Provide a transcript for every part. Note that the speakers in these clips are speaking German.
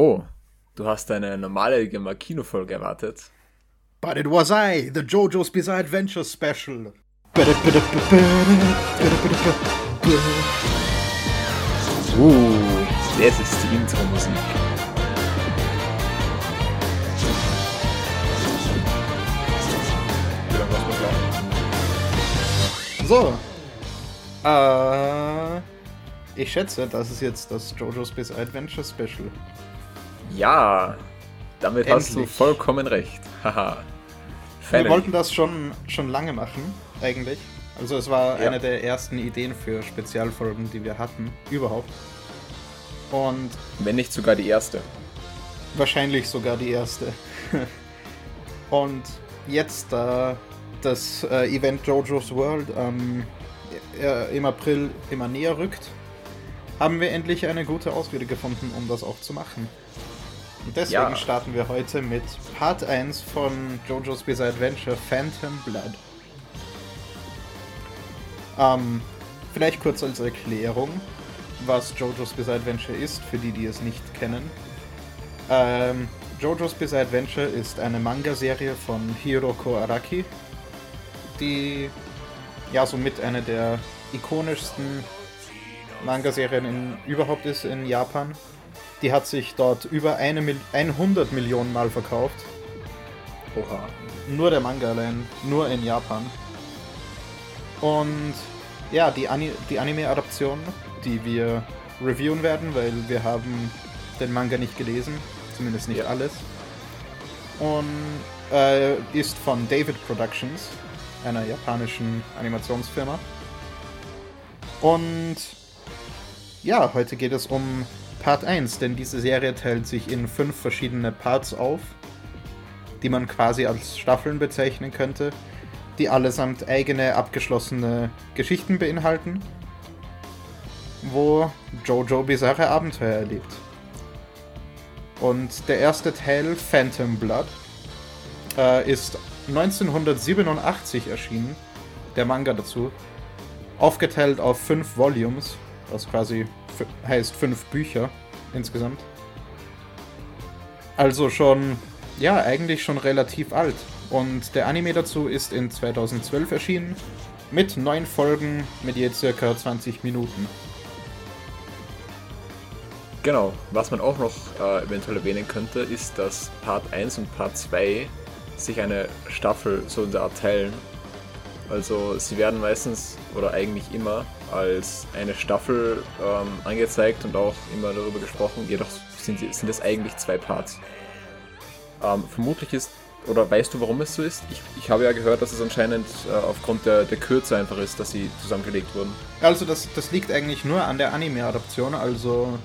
Oh, du hast eine normalerweise Makino-Folge erwartet. But it was I, the JoJo's Bizarre Adventure Special. Uh, das ist die Intro-Musik. So. Äh, ich schätze, das ist jetzt das JoJo's Bizarre Adventure Special. Ja, damit hast du Endlich. vollkommen recht. Haha. Wir wollten das schon, schon lange machen, eigentlich. Also es war Ja. eine der ersten Ideen für Spezialfolgen, die wir hatten, überhaupt. Und Wenn nicht sogar die erste. wahrscheinlich sogar die erste. Und jetzt, da das äh, Event JoJo's World ähm, äh, im April immer näher rückt, haben wir endlich eine gute Ausrede gefunden, um das auch zu machen. Und deswegen Ja. starten wir heute mit Part 1 von JoJo's Bizarre Adventure Phantom Blood. Ähm, vielleicht kurz als Erklärung, was JoJo's Bizarre Adventure ist, für die, die es nicht kennen. Ähm, JoJo's Bizarre Adventure ist eine Manga-Serie von Hiroko Araki, die ja somit eine der ikonischsten Manga-Serien überhaupt ist in Japan. Die hat sich dort über eine Mil 100 Millionen Mal verkauft. Oha. Nur der Manga allein, nur in Japan. Und ja, die, Ani die Anime-Adaption, die wir reviewen werden, weil wir haben den Manga nicht gelesen, zumindest nicht Ja. alles. Und äh, ist von David Productions, einer japanischen Animationsfirma. Und ja, heute geht es um Part 1, denn diese Serie teilt sich in fünf verschiedene Parts auf die man quasi als Staffeln bezeichnen könnte, die allesamt eigene abgeschlossene Geschichten beinhalten, wo Jojo bizarre Abenteuer erlebt. Und der erste Teil, Phantom Blood, äh, ist 1987 erschienen, der Manga dazu, aufgeteilt auf fünf Volumes, was quasi heißt fünf Bücher insgesamt. Also schon, ja, eigentlich schon relativ alt. Und der Anime dazu ist in 2012 erschienen, mit neun Folgen mit je circa 20 Minuten. Genau, was man auch noch äh, eventuell erwähnen könnte, ist, dass Part 1 und Part 2 sich eine Staffel so in der Art teilen. Also sie werden meistens oder eigentlich immer als eine Staffel ähm, angezeigt und auch immer darüber gesprochen, jedoch sind, sind es eigentlich zwei Parts. Ähm, vermutlich ist, oder weißt du, warum es so ist? Ich, ich habe ja gehört, dass es anscheinend äh, aufgrund der, der Kürze einfach ist, dass sie zusammengelegt wurden. Also das, das liegt eigentlich nur an der Anime-Adaption, also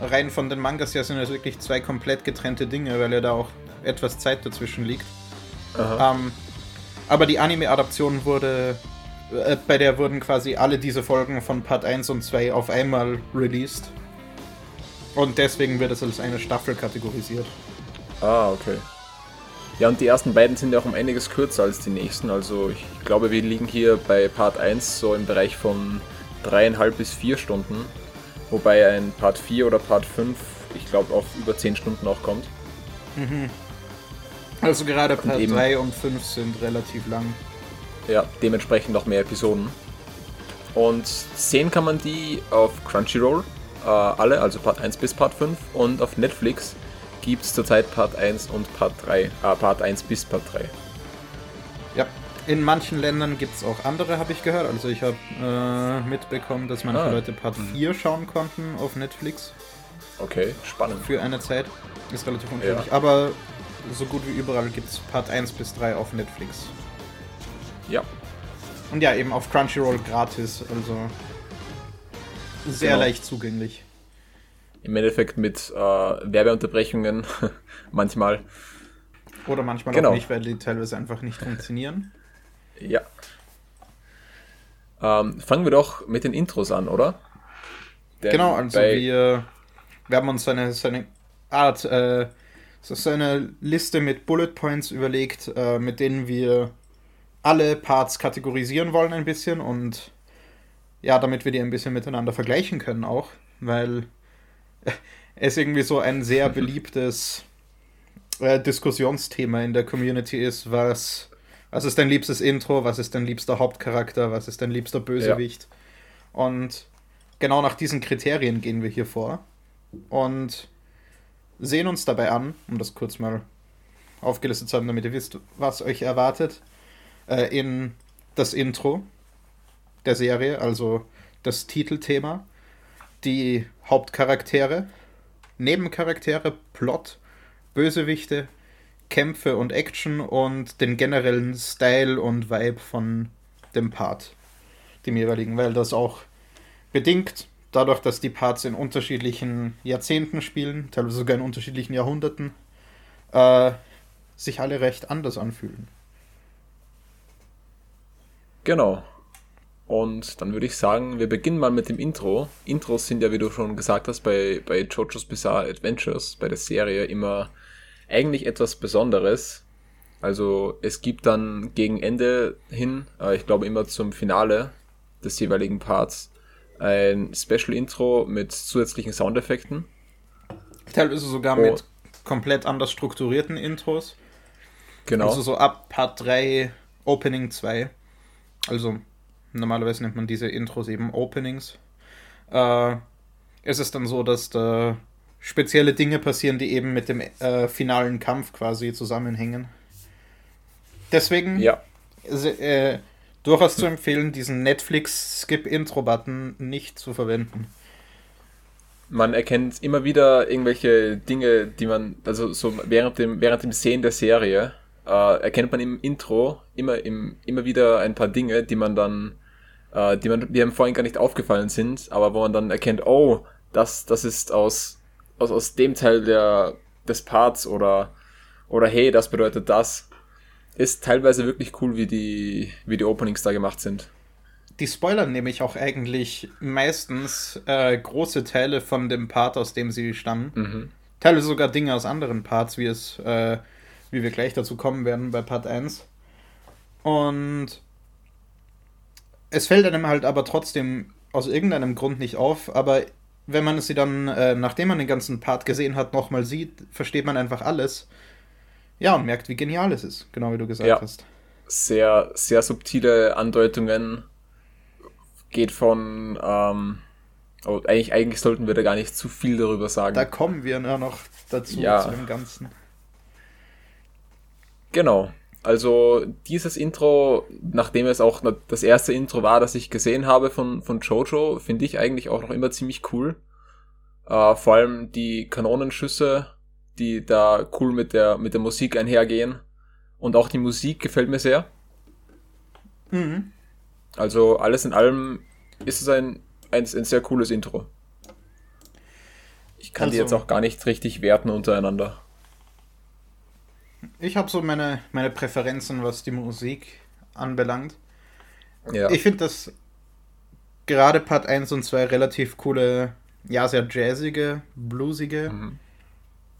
rein von den Mangas her sind es wirklich zwei komplett getrennte Dinge, weil ja da auch etwas Zeit dazwischen liegt. Ähm, aber die Anime-Adaption wurde, äh, bei der wurden quasi alle diese Folgen von Part 1 und 2 auf einmal released. Und deswegen wird es als eine Staffel kategorisiert. Ah, okay. Ja, und die ersten beiden sind ja auch um einiges kürzer als die nächsten. Also ich glaube, wir liegen hier bei Part 1 so im Bereich von dreieinhalb bis vier Stunden. Wobei ein Part 4 oder Part 5, ich glaube, auf über 10 Stunden auch kommt. Also gerade Part eben- 3 und 5 sind relativ lang. Ja, dementsprechend noch mehr Episoden. Und sehen kann man die auf Crunchyroll, äh, alle, also Part 1 bis Part 5. Und auf Netflix gibt es zurzeit Part 1 und Part 3, äh, Part 1 bis Part 3. Ja. In manchen Ländern gibt es auch andere, habe ich gehört. Also ich habe äh, mitbekommen, dass manche Ah. Leute Part 4 schauen konnten auf Netflix Okay, spannend. für eine Zeit. Ist relativ unterschiedlich. Ja. Aber so gut wie überall gibt es Part 1 bis 3 auf Netflix. Ja, Und ja, eben auf Crunchyroll gratis, also sehr Genau. leicht zugänglich. im Endeffekt mit äh, Werbeunterbrechungen manchmal. Oder manchmal Genau. auch nicht, weil die teilweise einfach nicht funktionieren. Ja. Ähm, fangen wir doch mit den Intros an, oder? Denn genau, also wir, wir haben uns so eine, so eine Art, äh, so so eine Liste mit Bullet Points überlegt, äh, mit denen wir alle Parts kategorisieren wollen ein bisschen und ja, damit wir die ein bisschen miteinander vergleichen können auch, weil es irgendwie so ein sehr beliebtes äh, Diskussionsthema in der Community ist, was, was ist dein liebstes Intro, was ist dein liebster Hauptcharakter, was ist dein liebster Bösewicht. Ja. Und genau nach diesen Kriterien gehen wir hier vor und sehen uns dabei an, um das kurz mal aufgelistet zu haben, damit ihr wisst, was euch erwartet, äh, in das Intro der Serie, also das Titelthema, die Hauptcharaktere, Nebencharaktere, Plot, Bösewichte, Kämpfe und Action und den generellen Style und Vibe von dem Part, dem jeweiligen, weil das auch bedingt dadurch, dass die Parts in unterschiedlichen Jahrzehnten spielen, teilweise sogar in unterschiedlichen Jahrhunderten, äh, sich alle recht anders anfühlen. Genau. Und dann würde ich sagen, wir beginnen mal mit dem Intro. Intros sind ja, wie du schon gesagt hast, bei, bei JoJo's Bizarre Adventures, bei der Serie, immer eigentlich etwas Besonderes. Also es gibt dann gegen Ende hin, äh, ich glaube immer zum Finale des jeweiligen Parts, ein Special Intro mit zusätzlichen Soundeffekten. Teilweise sogar oh. mit komplett anders strukturierten Intros. Genau. Also so ab Part 3, Opening 2. Also normalerweise nennt man diese Intros eben Openings. Äh, es ist dann so, dass da spezielle Dinge passieren, die eben mit dem äh, finalen Kampf quasi zusammenhängen. Deswegen ja. äh, durchaus zu empfehlen, diesen Netflix-Skip-Intro-Button nicht zu verwenden. Man erkennt immer wieder irgendwelche Dinge, die man, also so während dem, während dem Sehen der Serie, äh, erkennt man im Intro immer, im, immer wieder ein paar Dinge, die man dann, äh, die man, die einem vorhin gar nicht aufgefallen sind, aber wo man dann erkennt, oh, das, das ist aus, aus, aus dem Teil der, des Parts oder, oder hey, das bedeutet das. Ist teilweise wirklich cool, wie die, wie die Openings da gemacht sind. Die spoilern nämlich auch eigentlich meistens äh, große Teile von dem Part, aus dem sie stammen. Mhm. Teilweise sogar Dinge aus anderen Parts, wie es äh, wie wir gleich dazu kommen werden bei Part 1. Und es fällt einem halt aber trotzdem aus irgendeinem Grund nicht auf, aber wenn man sie dann, äh, nachdem man den ganzen Part gesehen hat, nochmal sieht, versteht man einfach alles. Ja, und merkt, wie genial es ist, genau wie du gesagt ja. hast. Sehr, sehr subtile Andeutungen. Geht von, ähm, oh, eigentlich, eigentlich sollten wir da gar nicht zu viel darüber sagen. Da kommen wir ja noch dazu, ja. zu dem Ganzen. Genau. Also dieses Intro, nachdem es auch das erste Intro war, das ich gesehen habe von, von Jojo, finde ich eigentlich auch noch immer ziemlich cool. Äh, vor allem die Kanonenschüsse, die da cool mit der, mit der Musik einhergehen. Und auch die Musik gefällt mir sehr. Mhm. Also alles in allem ist es ein, ein, ein sehr cooles Intro. Ich kann also, die jetzt auch gar nicht richtig werten untereinander ich habe so meine, meine Präferenzen, was die Musik anbelangt. Ja. Ich finde, dass gerade Part 1 und 2 relativ coole, ja, sehr jazzige, bluesige mhm.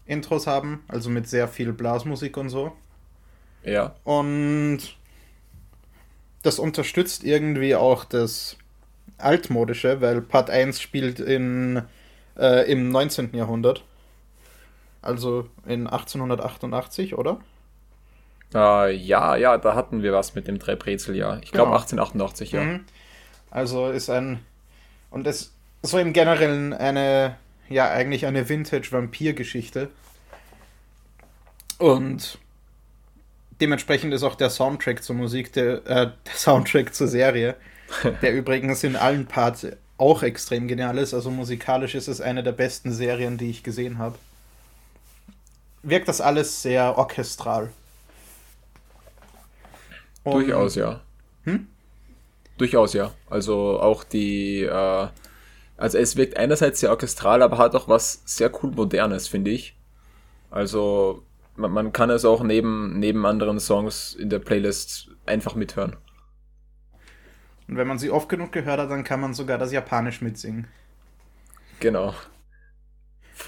Intros haben, also mit sehr viel Blasmusik und so. Ja. Und das unterstützt irgendwie auch das Altmodische, weil Part 1 spielt in, äh, im 19. Jahrhundert. Also in 1888, oder? Äh, ja, ja, da hatten wir was mit dem Drehbrezel, Ich glaube genau. 1888, ja. Mhm. Also ist ein. Und es so im Generellen eine, ja, eigentlich eine Vintage-Vampir-Geschichte. Und dementsprechend ist auch der Soundtrack zur Musik, der, äh, der Soundtrack zur Serie, der übrigens in allen Parts auch extrem genial ist. Also musikalisch ist es eine der besten Serien, die ich gesehen habe wirkt das alles sehr orchestral. Und Durchaus, ja. Hm? Durchaus, ja. Also auch die, äh, also es wirkt einerseits sehr orchestral, aber hat auch was sehr cool Modernes, finde ich. Also man, man, kann es auch neben, neben anderen Songs in der Playlist einfach mithören. Und wenn man sie oft genug gehört hat, dann kann man sogar das Japanisch mitsingen. Genau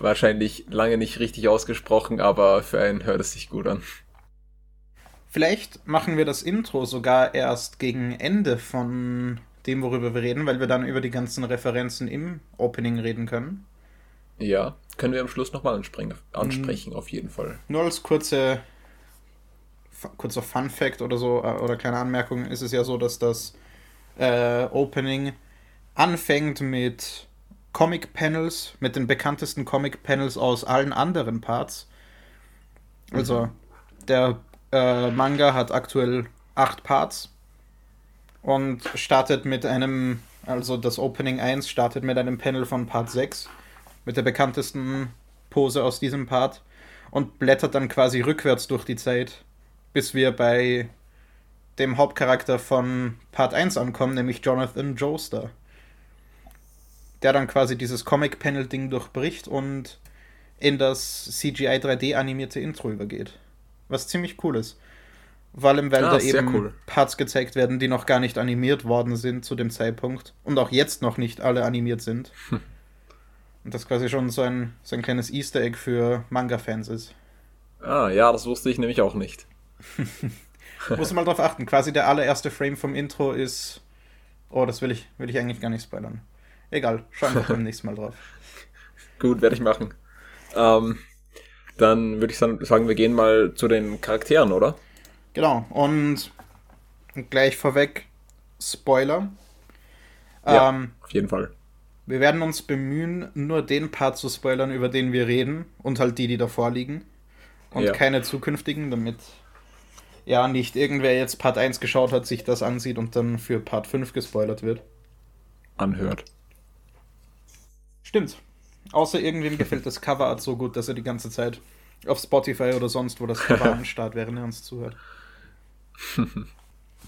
wahrscheinlich lange nicht richtig ausgesprochen, aber für einen hört es sich gut an. Vielleicht machen wir das Intro sogar erst gegen Ende von dem, worüber wir reden, weil wir dann über die ganzen Referenzen im Opening reden können. Ja, können wir am Schluss nochmal ansprechen, mhm. auf jeden Fall. Nur als kurze, kurzer Fun Fact oder so, äh, oder kleine Anmerkung, ist es ja so, dass das äh, Opening anfängt mit Comic-Panels, mit den bekanntesten Comic-Panels aus allen anderen Parts. Also, mhm. der äh, Manga hat aktuell acht Parts und startet mit einem, also das Opening 1 startet mit einem Panel von Part 6, mit der bekanntesten Pose aus diesem Part und blättert dann quasi rückwärts durch die Zeit, bis wir bei dem Hauptcharakter von Part 1 ankommen, nämlich Jonathan Joestar. Der dann quasi dieses Comic-Panel-Ding durchbricht und in das CGI 3D animierte Intro übergeht. Was ziemlich cool ist. Vor allem, weil ah, da eben cool. Parts gezeigt werden, die noch gar nicht animiert worden sind zu dem Zeitpunkt und auch jetzt noch nicht alle animiert sind. Hm. Und das quasi schon so ein, so ein kleines Easter Egg für Manga-Fans ist. Ah, ja, das wusste ich nämlich auch nicht. Muss mal drauf achten. Quasi der allererste Frame vom Intro ist. Oh, das will ich, will ich eigentlich gar nicht spoilern. Egal, schauen wir beim nächsten Mal drauf. Gut, werde ich machen. Ähm, dann würde ich sagen, wir gehen mal zu den Charakteren, oder? Genau, und gleich vorweg Spoiler. Ja, ähm, auf jeden Fall. Wir werden uns bemühen, nur den Part zu spoilern, über den wir reden und halt die, die davor liegen. Und ja. keine zukünftigen, damit ja nicht irgendwer jetzt Part 1 geschaut hat, sich das ansieht und dann für Part 5 gespoilert wird. Anhört. Stimmt. Außer irgendwem gefällt das Coverart so gut, dass er die ganze Zeit auf Spotify oder sonst wo das Cover anstarrt, während er uns zuhört.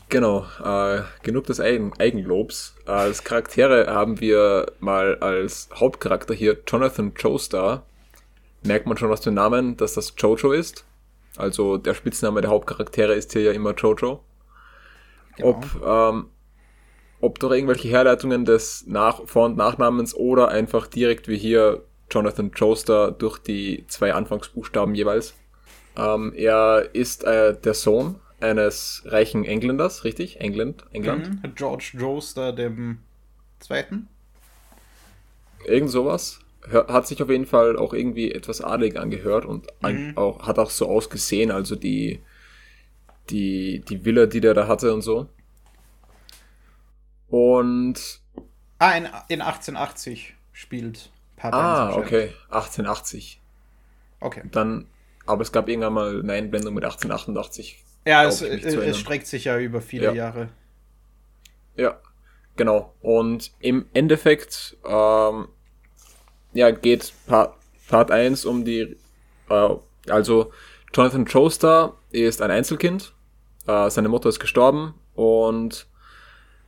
Genau, äh, genug des Eigen Eigenlobs. Als Charaktere haben wir mal als Hauptcharakter hier Jonathan Joestar. Merkt man schon aus dem Namen, dass das Jojo ist. Also der Spitzname der Hauptcharaktere ist hier ja immer Jojo. Genau. Ob, ähm, ob durch irgendwelche Herleitungen des Nach Vor- und Nachnamens oder einfach direkt wie hier Jonathan Joestar durch die zwei Anfangsbuchstaben jeweils. Ähm, er ist äh, der Sohn eines reichen Engländers, richtig? England? England? Mhm. George Joestar, dem Zweiten. Irgend sowas. Hat sich auf jeden Fall auch irgendwie etwas adelig angehört und mhm. auch, hat auch so ausgesehen, also die, die, die Villa, die der da hatte und so. Und. Ah, in, in 1880 spielt Part Ah, okay. 1880. Okay. Dann, aber es gab irgendwann mal eine Einblendung mit 1888. Ja, es, es streckt sich ja über viele ja. Jahre. Ja, genau. Und im Endeffekt, ähm, ja, geht Part, Part 1 um die, äh, also Jonathan Joestar ist ein Einzelkind. Äh, seine Mutter ist gestorben und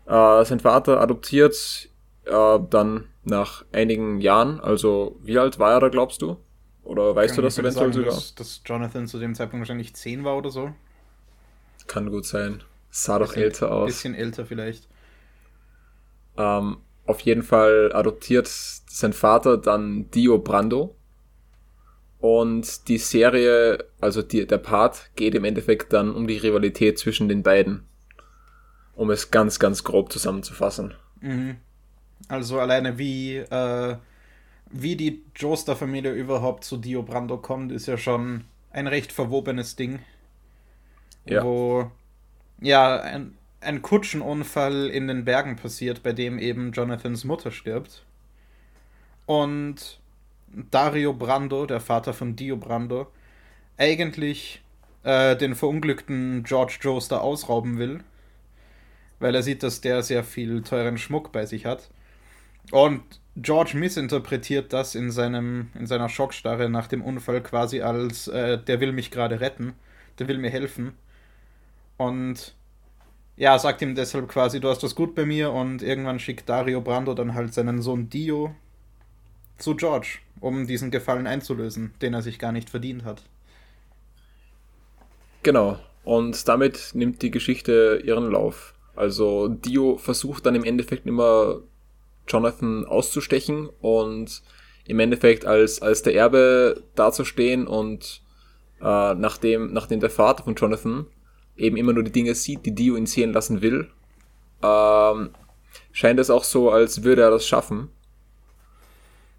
äh, sein Vater adoptiert äh, dann nach einigen Jahren. Also, wie alt war er da, glaubst du? Oder weißt Kann du das eventuell sagen, sogar? Dass, dass Jonathan zu dem Zeitpunkt wahrscheinlich 10 war oder so. Kann gut sein. Sah doch älter aus. Ein Bisschen älter vielleicht. Ähm, auf jeden Fall adoptiert sein Vater dann Dio Brando. Und die Serie, also die, der Part, geht im Endeffekt dann um die Rivalität zwischen den beiden. Um es ganz, ganz grob zusammenzufassen. Mhm. Also alleine wie, äh, wie die Joestar-Familie überhaupt zu Dio Brando kommt, ist ja schon ein recht verwobenes Ding. Ja. Wo ja ein, ein Kutschenunfall in den Bergen passiert, bei dem eben Jonathans Mutter stirbt. Und Dario Brando, der Vater von Dio Brando, eigentlich äh, den verunglückten George Joestar ausrauben will, weil er sieht, dass der sehr viel teuren Schmuck bei sich hat. Und George missinterpretiert das in, seinem, in seiner Schockstarre nach dem Unfall quasi als, äh, der will mich gerade retten, der will mir helfen. Und ja, sagt ihm deshalb quasi, du hast das gut bei mir und irgendwann schickt Dario Brando dann halt seinen Sohn Dio zu George, um diesen Gefallen einzulösen, den er sich gar nicht verdient hat. Genau, und damit nimmt die Geschichte ihren Lauf. Also Dio versucht dann im Endeffekt immer Jonathan auszustechen und im Endeffekt als, als der Erbe dazustehen und äh, nachdem, nachdem der Vater von Jonathan eben immer nur die Dinge sieht, die Dio ihn sehen lassen will, ähm, scheint es auch so, als würde er das schaffen.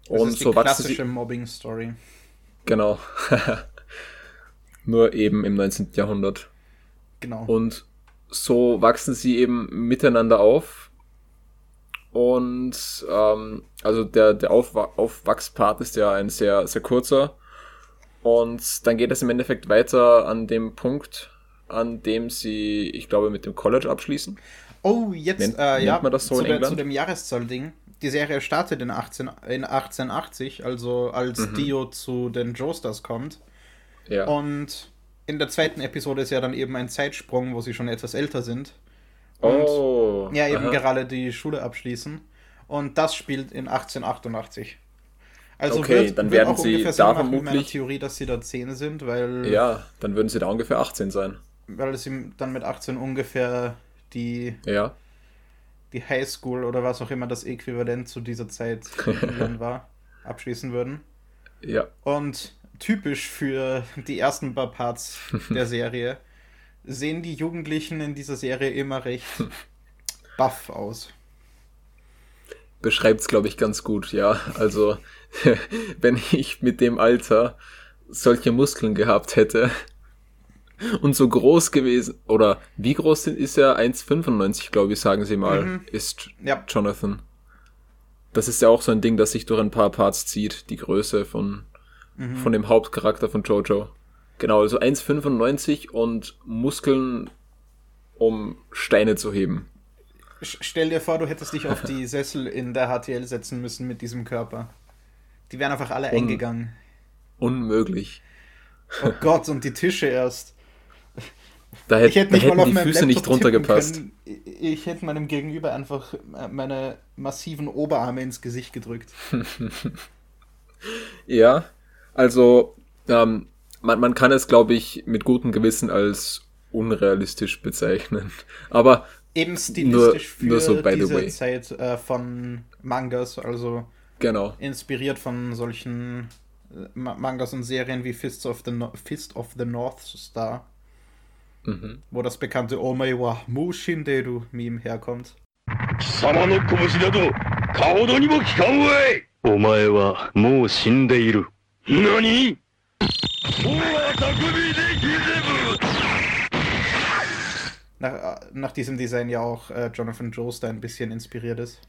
Das und ist die so klassische Mobbing-Story. Genau. Nur eben im 19. Jahrhundert. Genau. Und so wachsen sie eben miteinander auf. Und ähm, also der, der Aufwa Aufwachspart ist ja ein sehr, sehr kurzer. Und dann geht es im Endeffekt weiter an dem Punkt, an dem sie, ich glaube, mit dem College abschließen. Oh, jetzt, nennt, äh, ja, man das so zu, in der, England? zu dem Jahreszahl-Ding. Die Serie startet in, 18, in 1880, also als mhm. Dio zu den Joestars kommt. Ja. Und in der zweiten Episode ist ja dann eben ein Zeitsprung, wo sie schon etwas älter sind. Und oh, ja, eben aha. gerade die Schule abschließen. Und das spielt in 1888. Also okay, wird, dann wird werden sie da vermutlich Theorie, dass sie da 10 sind, weil ja, dann würden sie da ungefähr 18 sein. Weil sie dann mit 18 ungefähr die ja. die Highschool oder was auch immer das Äquivalent zu dieser Zeit war, abschließen würden. Ja. Und typisch für die ersten paar Parts der Serie, sehen die Jugendlichen in dieser Serie immer recht buff aus. Beschreibt es, glaube ich, ganz gut, ja. Also, wenn ich mit dem Alter solche Muskeln gehabt hätte und so groß gewesen, oder wie groß sind, ist er? 1,95, glaube ich, sagen sie mal, mhm. ist ja. Jonathan. Das ist ja auch so ein Ding, das sich durch ein paar Parts zieht, die Größe von mhm. von dem Hauptcharakter von Jojo. Genau, also 1,95 und Muskeln, um Steine zu heben. Stell dir vor, du hättest dich auf die Sessel in der HTL setzen müssen mit diesem Körper. Die wären einfach alle Un eingegangen. Unmöglich. Oh Gott, und die Tische erst. Da, hätt, hätte da hätten die Füße Laptop nicht drunter gepasst. Können. Ich hätte meinem Gegenüber einfach meine massiven Oberarme ins Gesicht gedrückt. ja, also, ähm, man, man kann es, glaube ich, mit gutem Gewissen als unrealistisch bezeichnen. Aber eben stilistisch nur, für nur so by diese the way. Zeit äh, von Mangas, also genau. inspiriert von solchen äh, Mangas und Serien wie Fists of the, no Fist of the North Star, mhm. wo das bekannte Omei wa Mu Shinderu Meme herkommt. 貴様の拳など顔どにも効かんわいお前はもう死んでいる。 何 nach, nach diesem Design ja auch äh, Jonathan Joestar ein bisschen inspiriert ist.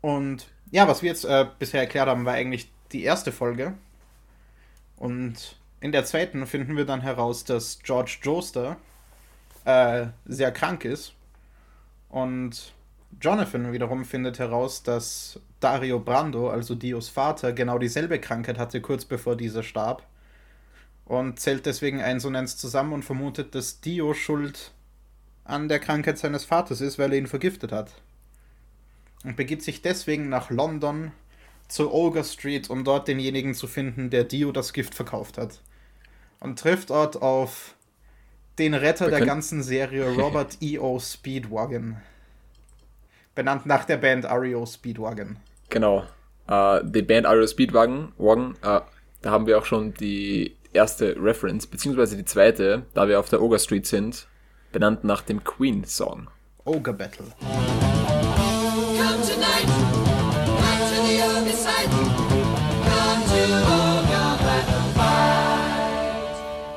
Und ja, was wir jetzt äh, bisher erklärt haben, war eigentlich die erste Folge. Und in der zweiten finden wir dann heraus, dass George Joestar äh, sehr krank ist. Und Jonathan wiederum findet heraus, dass Dario Brando, also Dios Vater, genau dieselbe Krankheit hatte, kurz bevor dieser starb. Und zählt deswegen eins und eins zusammen und vermutet, dass Dio schuld an der Krankheit seines Vaters ist, weil er ihn vergiftet hat. Und begibt sich deswegen nach London zur Olga Street, um dort denjenigen zu finden, der Dio das Gift verkauft hat. Und trifft dort auf den Retter der ganzen Serie, Robert E.O. Speedwagon. Benannt nach der Band REO Speedwagon. Genau. Uh, die Band REO Speedwagon, Wagon, uh, da haben wir auch schon die erste Reference, beziehungsweise die zweite, da wir auf der Ogre Street sind, benannt nach dem Queen-Song. Ogre Battle.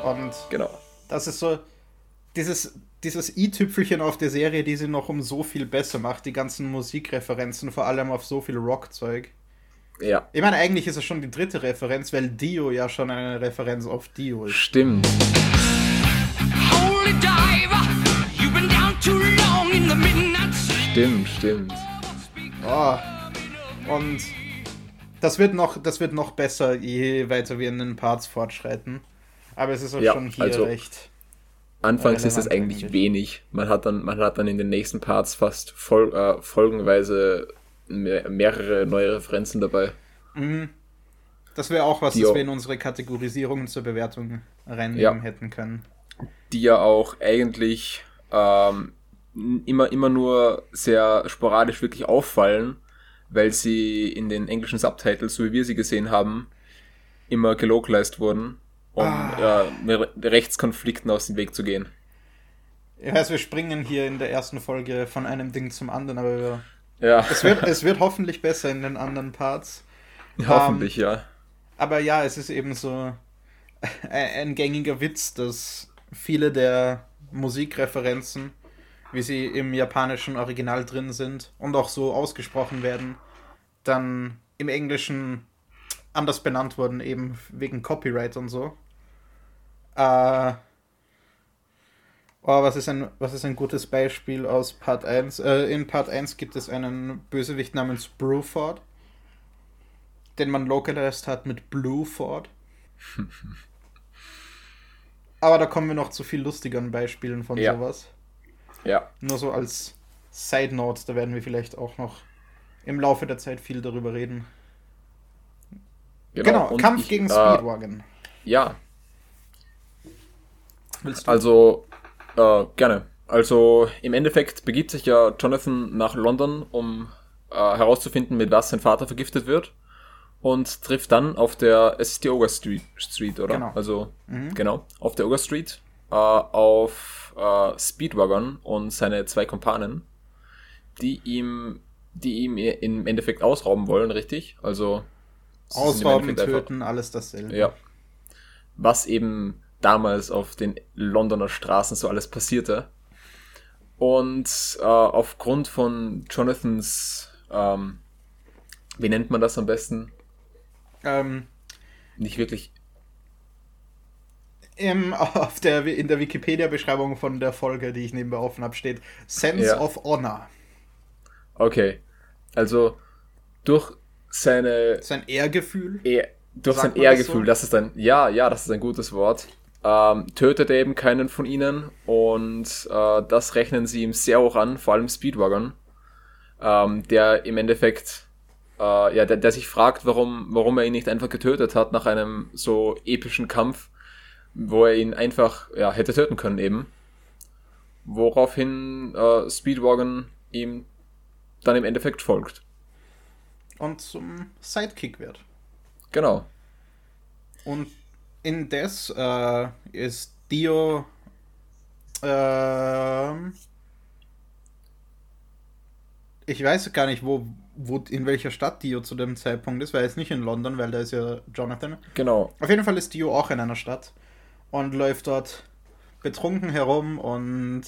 Und genau. das ist so dieses dieses i-Tüpfelchen auf der Serie, die sie noch um so viel besser macht, die ganzen Musikreferenzen, vor allem auf so viel Rockzeug. Ja. Ich meine, eigentlich ist es schon die dritte Referenz, weil Dio ja schon eine Referenz auf Dio ist. Stimmt. Stimmt, stimmt. Oh. Und das wird noch, das wird noch besser, je weiter wir in den Parts fortschreiten. Aber es ist auch ja, schon hier also, recht Anfangs ist es eigentlich, eigentlich wenig. Man hat dann, man hat dann in den nächsten Parts fast fol äh, folgenweise mehr, mehrere neue Referenzen dabei. Mhm. Das wäre auch was, die das wir in unsere Kategorisierungen zur Bewertung reinnehmen ja. hätten können. Die ja auch eigentlich ähm, immer, immer nur sehr sporadisch wirklich auffallen, weil sie in den englischen Subtitles, so wie wir sie gesehen haben, immer gelocalized wurden um ah. ja, Rechtskonflikten aus dem Weg zu gehen. Ich weiß, wir springen hier in der ersten Folge von einem Ding zum anderen, aber wir Ja. Es wird, es wird hoffentlich besser in den anderen Parts. Hoffentlich, Ähm, ja. Aber ja, es ist eben so ein gängiger Witz, dass viele der Musikreferenzen, wie sie im japanischen Original drin sind und auch so ausgesprochen werden, dann im Englischen anders benannt wurden, eben wegen Copyright und so. Äh, oh, was ist ein, was ist ein gutes Beispiel aus Part 1? Äh, in Part 1 gibt es einen Bösewicht namens Brewford, den man localized hat mit Blueford. Aber da kommen wir noch zu viel lustigeren Beispielen von Ja. sowas. Ja. Nur so als Side Note, da werden wir vielleicht auch noch im Laufe der Zeit viel darüber reden. Genau, und Kampf ich, gegen äh, Speedwagon. Ja, Willst du? Also, äh, gerne. Also, im Endeffekt begibt sich ja Jonathan nach London, um äh, herauszufinden, mit was sein Vater vergiftet wird. Und trifft dann auf der, es ist die Ogre Street, Street oder? Genau. Also, Mhm. genau, auf der Ogre Street, äh, auf äh, Speedwagon und seine zwei Kumpanen, die ihm, die ihm im Endeffekt ausrauben wollen, richtig? Also, Ausrauben, töten, alles dasselbe. ja. Was eben damals auf den Londoner Straßen so alles passierte. Und äh, aufgrund von Jonathans, ähm, wie nennt man das am besten? Ähm, Nicht wirklich. im, auf der, in der Wikipedia-Beschreibung von der Folge, die ich nebenbei offen habe, steht Sense Ja. of Honor. Okay. Also durch seine Sein Ehrgefühl. Ehr, durch sein man das Ehrgefühl, so? das ist ein, ja, ja, das ist ein gutes Wort, ähm, tötet er eben keinen von ihnen und äh, das rechnen sie ihm sehr hoch an, vor allem Speedwagon, ähm, der im Endeffekt, äh, ja, der, der sich fragt, warum, warum er ihn nicht einfach getötet hat nach einem so epischen Kampf, wo er ihn einfach, ja, hätte töten können eben. Woraufhin äh, Speedwagon ihm dann im Endeffekt folgt. und zum Sidekick wird. Genau. Und indes äh, ist Dio ähm, ich weiß gar nicht, wo, wo in welcher Stadt Dio zu dem Zeitpunkt ist, weil er ist nicht in London, weil da ist ja Jonathan. Genau. Auf jeden Fall ist Dio auch in einer Stadt und läuft dort betrunken herum und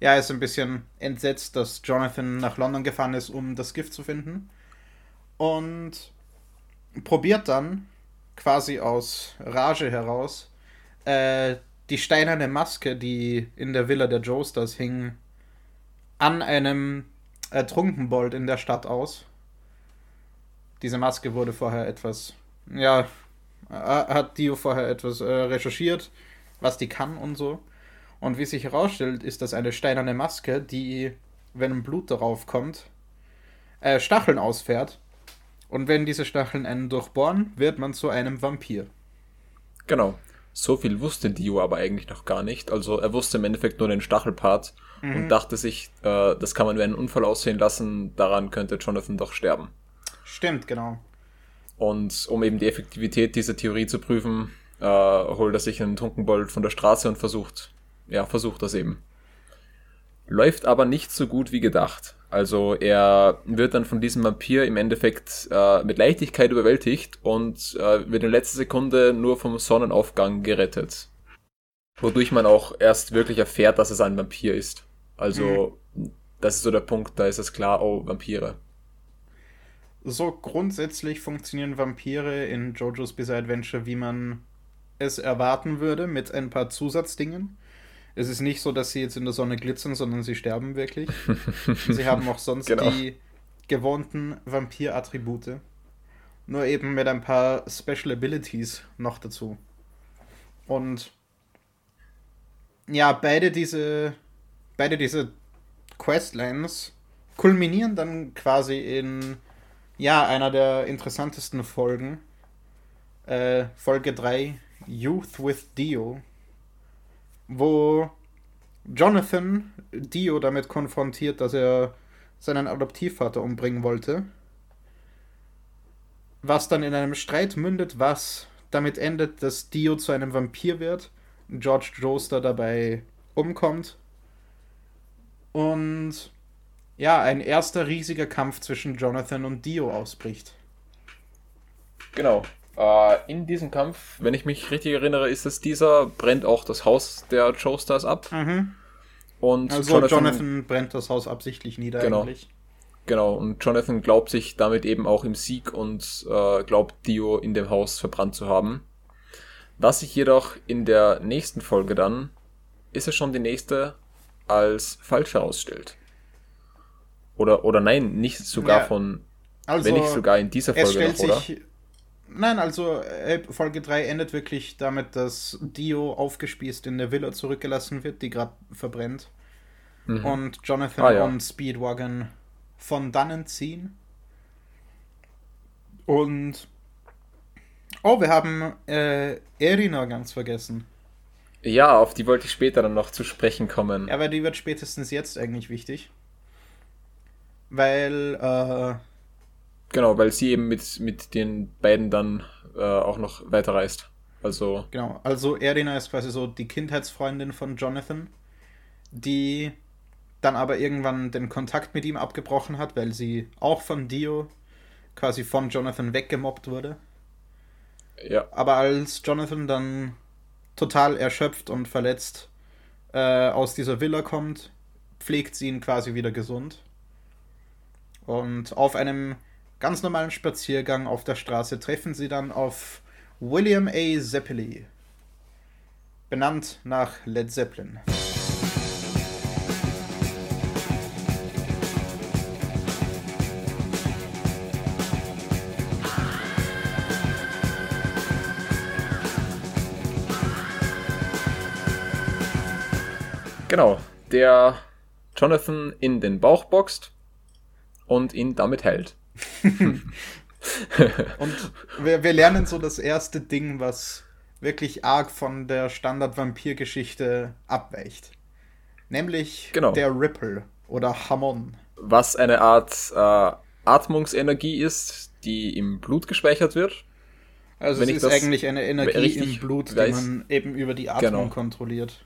ja, ist ein bisschen entsetzt, dass Jonathan nach London gefahren ist, um das Gift zu finden. Und probiert dann quasi aus Rage heraus äh, die steinerne Maske, die in der Villa der Joesters hing, an einem Trunkenbold in der Stadt aus. Diese Maske wurde vorher etwas, ja, äh, hat Dio vorher etwas äh, recherchiert, was die kann und so. Und wie sich herausstellt, ist das eine steinerne Maske, die, wenn Blut darauf kommt, äh, Stacheln ausfährt. Und wenn diese Stacheln einen durchbohren, wird man zu einem Vampir. Genau. So viel wusste Dio aber eigentlich noch gar nicht. Also er wusste im Endeffekt nur den Stachelpart und dachte sich, äh, das kann man wie einen Unfall aussehen lassen, daran könnte Jonathan doch sterben. Stimmt, genau. Und um eben die Effektivität dieser Theorie zu prüfen, äh, holt er sich einen Trunkenbold von der Straße und versucht, ja, versucht das eben. Läuft aber nicht so gut wie gedacht. Also er wird dann von diesem Vampir im Endeffekt äh, mit Leichtigkeit überwältigt und äh, wird in letzter Sekunde nur vom Sonnenaufgang gerettet. Wodurch man auch erst wirklich erfährt, dass es ein Vampir ist. Also das ist so der Punkt, da ist es klar, oh, Vampire. So grundsätzlich funktionieren Vampire in JoJo's Bizarre Adventure, wie man es erwarten würde, mit ein paar Zusatzdingen. Es ist nicht so, dass sie jetzt in der Sonne glitzern, sondern sie sterben wirklich. sie haben auch sonst Genau. die gewohnten Vampir-Attribute. Nur eben mit ein paar Special Abilities noch dazu. Und ja, beide diese, beide diese Questlines kulminieren dann quasi in ja, einer der interessantesten Folgen. Äh, Folge 3, Youth with Dio. Wo Jonathan Dio damit konfrontiert, dass er seinen Adoptivvater umbringen wollte. Was dann in einem Streit mündet, was damit endet, dass Dio zu einem Vampir wird. George Joester dabei umkommt. Und ja, ein erster riesiger Kampf zwischen Jonathan und Dio ausbricht. Genau. Äh, in diesem Kampf, wenn ich mich richtig erinnere, ist es dieser, brennt auch das Haus der Joestars ab. Mhm. Und Also Jonathan, Jonathan, brennt das Haus absichtlich nieder Genau. eigentlich. Genau, und Jonathan glaubt sich damit eben auch im Sieg und äh, glaubt Dio in dem Haus verbrannt zu haben. Was sich jedoch in der nächsten Folge dann, ist es schon die nächste, als falsch herausstellt. Oder, oder nein, nicht sogar Ja. von, Also, wenn nicht sogar in dieser es Folge noch, oder? sich. Nein, also äh, Folge 3 endet wirklich damit, dass Dio aufgespießt in der Villa zurückgelassen wird, die gerade verbrennt. Und Jonathan Ah, ja. und Speedwagon von dannen ziehen. Und. Oh, wir haben äh, Erina ganz vergessen. Ja, auf die wollte ich später dann noch zu sprechen kommen. Ja, aber die wird spätestens jetzt eigentlich wichtig. Weil, äh, Genau, weil sie eben mit, mit den beiden dann äh, auch noch weiterreist. Also, Genau, also Erina ist quasi so die Kindheitsfreundin von Jonathan, die dann aber irgendwann den Kontakt mit ihm abgebrochen hat, weil sie auch von Dio quasi von Jonathan weggemobbt wurde. ja, Aber als Jonathan dann total erschöpft und verletzt äh, aus dieser Villa kommt, pflegt sie ihn quasi wieder gesund. Und auf einem ganz normalen Spaziergang auf der Straße treffen sie dann auf William A. Zeppeli, benannt nach Led Zeppelin. genau. Der Jonathan in den Bauch boxt und ihn damit hält. Und wir, wir lernen so das erste Ding, was wirklich arg von der Standard-Vampir-Geschichte abweicht. Nämlich Genau. der Ripple oder Hamon. Was eine Art äh, Atmungsenergie ist, die im Blut gespeichert wird. Also Wenn es ist eigentlich eine Energie im Blut, die weiß. man eben über die Atmung Genau. kontrolliert.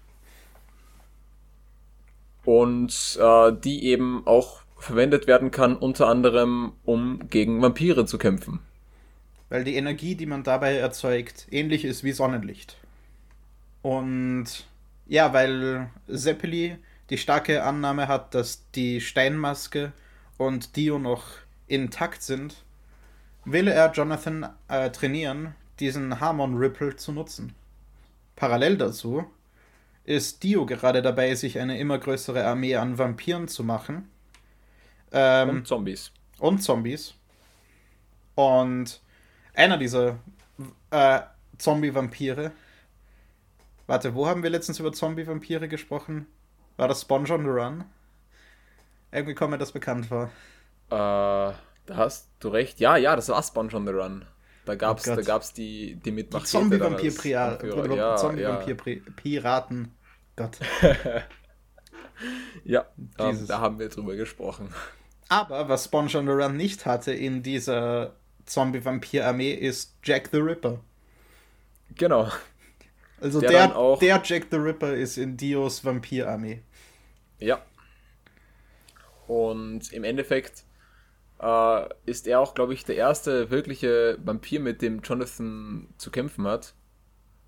Und äh, die eben auch verwendet werden kann, unter anderem, um gegen Vampire zu kämpfen. Weil die Energie, die man dabei erzeugt, ähnlich ist wie Sonnenlicht. Und ja, weil Zeppeli die starke Annahme hat, dass die Steinmaske und Dio noch intakt sind, will er Jonathan äh, trainieren, diesen Harmon Ripple zu nutzen. Parallel dazu ist Dio gerade dabei, sich eine immer größere Armee an Vampiren zu machen. Ähm, Und Zombies. und Zombies. Und einer dieser äh, Zombie-Vampire. Warte, wo haben wir letztens über Zombie-Vampire gesprochen? War das Sponge on the Run? Irgendwie kommt mir das bekannt vor. Äh, da hast du recht. Ja, ja, das war Sponge on the Run. Da gab's, Oh Gott. da gab's die, die als Zombie-Vampir-Piraten. Ja, Zombie-Vampir-Piraten. Gott. ja ähm, da haben wir drüber gesprochen. Aber was Sponge on the Run nicht hatte in dieser Zombie-Vampir-Armee ist Jack the Ripper. Genau. Also Der der, auch- der Jack the Ripper ist in Dios Vampir-Armee. Ja. Und im Endeffekt äh, ist er auch, glaube ich, der erste wirkliche Vampir, mit dem Jonathan zu kämpfen hat.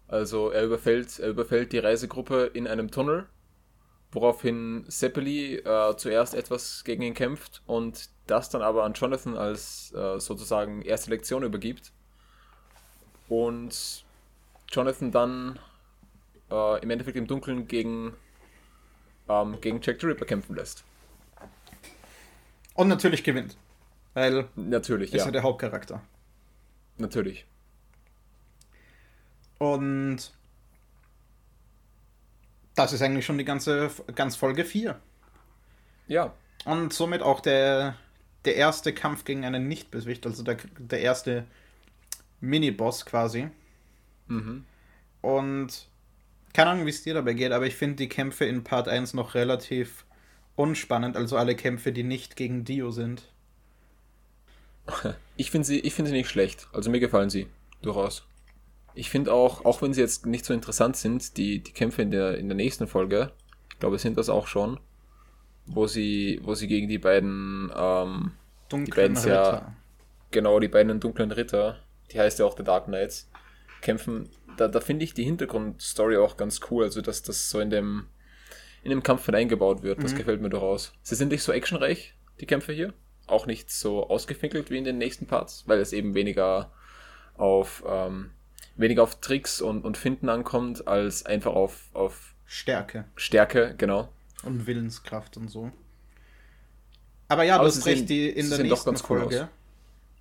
Also er überfällt, er überfällt die Reisegruppe in einem Tunnel, woraufhin Zeppeli äh, zuerst etwas gegen ihn kämpft und das dann aber an Jonathan als äh, sozusagen erste Lektion übergibt. Und Jonathan dann äh, im Endeffekt im Dunkeln gegen ähm, gegen Jack the Ripper kämpfen lässt. Und natürlich gewinnt. Weil Natürlich, ist ja. ja der Hauptcharakter. Natürlich. Und das ist eigentlich schon die ganze ganz Folge 4. Ja, Und somit auch der, der erste Kampf gegen einen Nicht-Bösewicht, also der, der erste Mini-Boss quasi. mhm. Und keine Ahnung, wie es dir dabei geht, aber ich finde die Kämpfe in Part 1 noch relativ unspannend, also alle Kämpfe, die nicht gegen Dio sind. Ich finde sie, ich finde sie nicht schlecht. Also mir gefallen sie durchaus. Ich finde auch, auch wenn sie jetzt nicht so interessant sind, die, die Kämpfe in der, in der nächsten Folge, ich glaube, sind das auch schon, wo sie, wo sie gegen die beiden, ähm, Dunklen die beiden Ritter. ja, genau, die beiden dunklen Ritter, die heißt ja auch The Dark Knights, kämpfen. Da, da finde ich die Hintergrundstory auch ganz cool, also dass das so in dem, in dem Kampf mit eingebaut wird. Das Mhm. gefällt mir durchaus. Sie sind nicht so actionreich, die Kämpfe hier. Auch nicht so ausgefinkelt wie in den nächsten Parts, weil es eben weniger auf, ähm, weniger auf Tricks und, und Finden ankommt, als einfach auf, auf Stärke Stärke, genau. und Willenskraft und so. Aber ja, du Aber hast recht, die in der nächsten cool Folge, aus.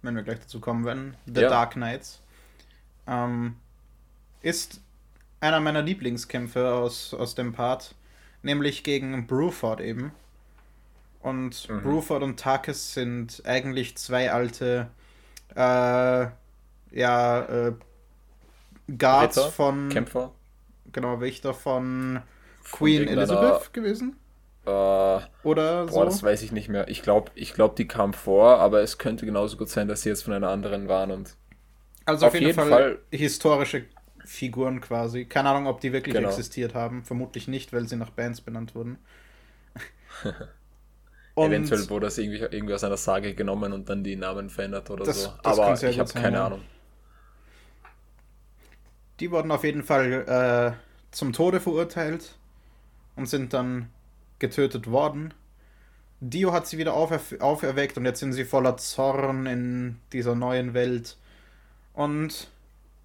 wenn wir gleich dazu kommen werden, The Ja. Dark Knights, ähm, ist einer meiner Lieblingskämpfe aus, aus dem Part, nämlich gegen Bruford eben. Und Mhm. Bruford und Tarkus sind eigentlich zwei alte, äh, ja, äh, Guards Ritter, von, Kämpfer. genau, Wächter von von Queen irgendeiner- Elizabeth gewesen? Äh, Oder boah, so? das weiß ich nicht mehr. Ich glaube, ich glaub, die kam vor, aber es könnte genauso gut sein, dass sie jetzt von einer anderen waren und Also auf, jeden, jeden Fall, Fall- historische Figuren quasi. Keine Ahnung, ob die wirklich Genau. existiert haben. Vermutlich nicht, weil sie nach Bands benannt wurden. eventuell wurde das irgendwie, irgendwie aus einer Sage genommen und dann die Namen verändert oder Das- so. das aber ich habe keine. Ahnung. Die wurden auf jeden Fall äh, zum Tode verurteilt und sind dann getötet worden. Dio hat sie wieder aufer auferweckt und jetzt sind sie voller Zorn in dieser neuen Welt und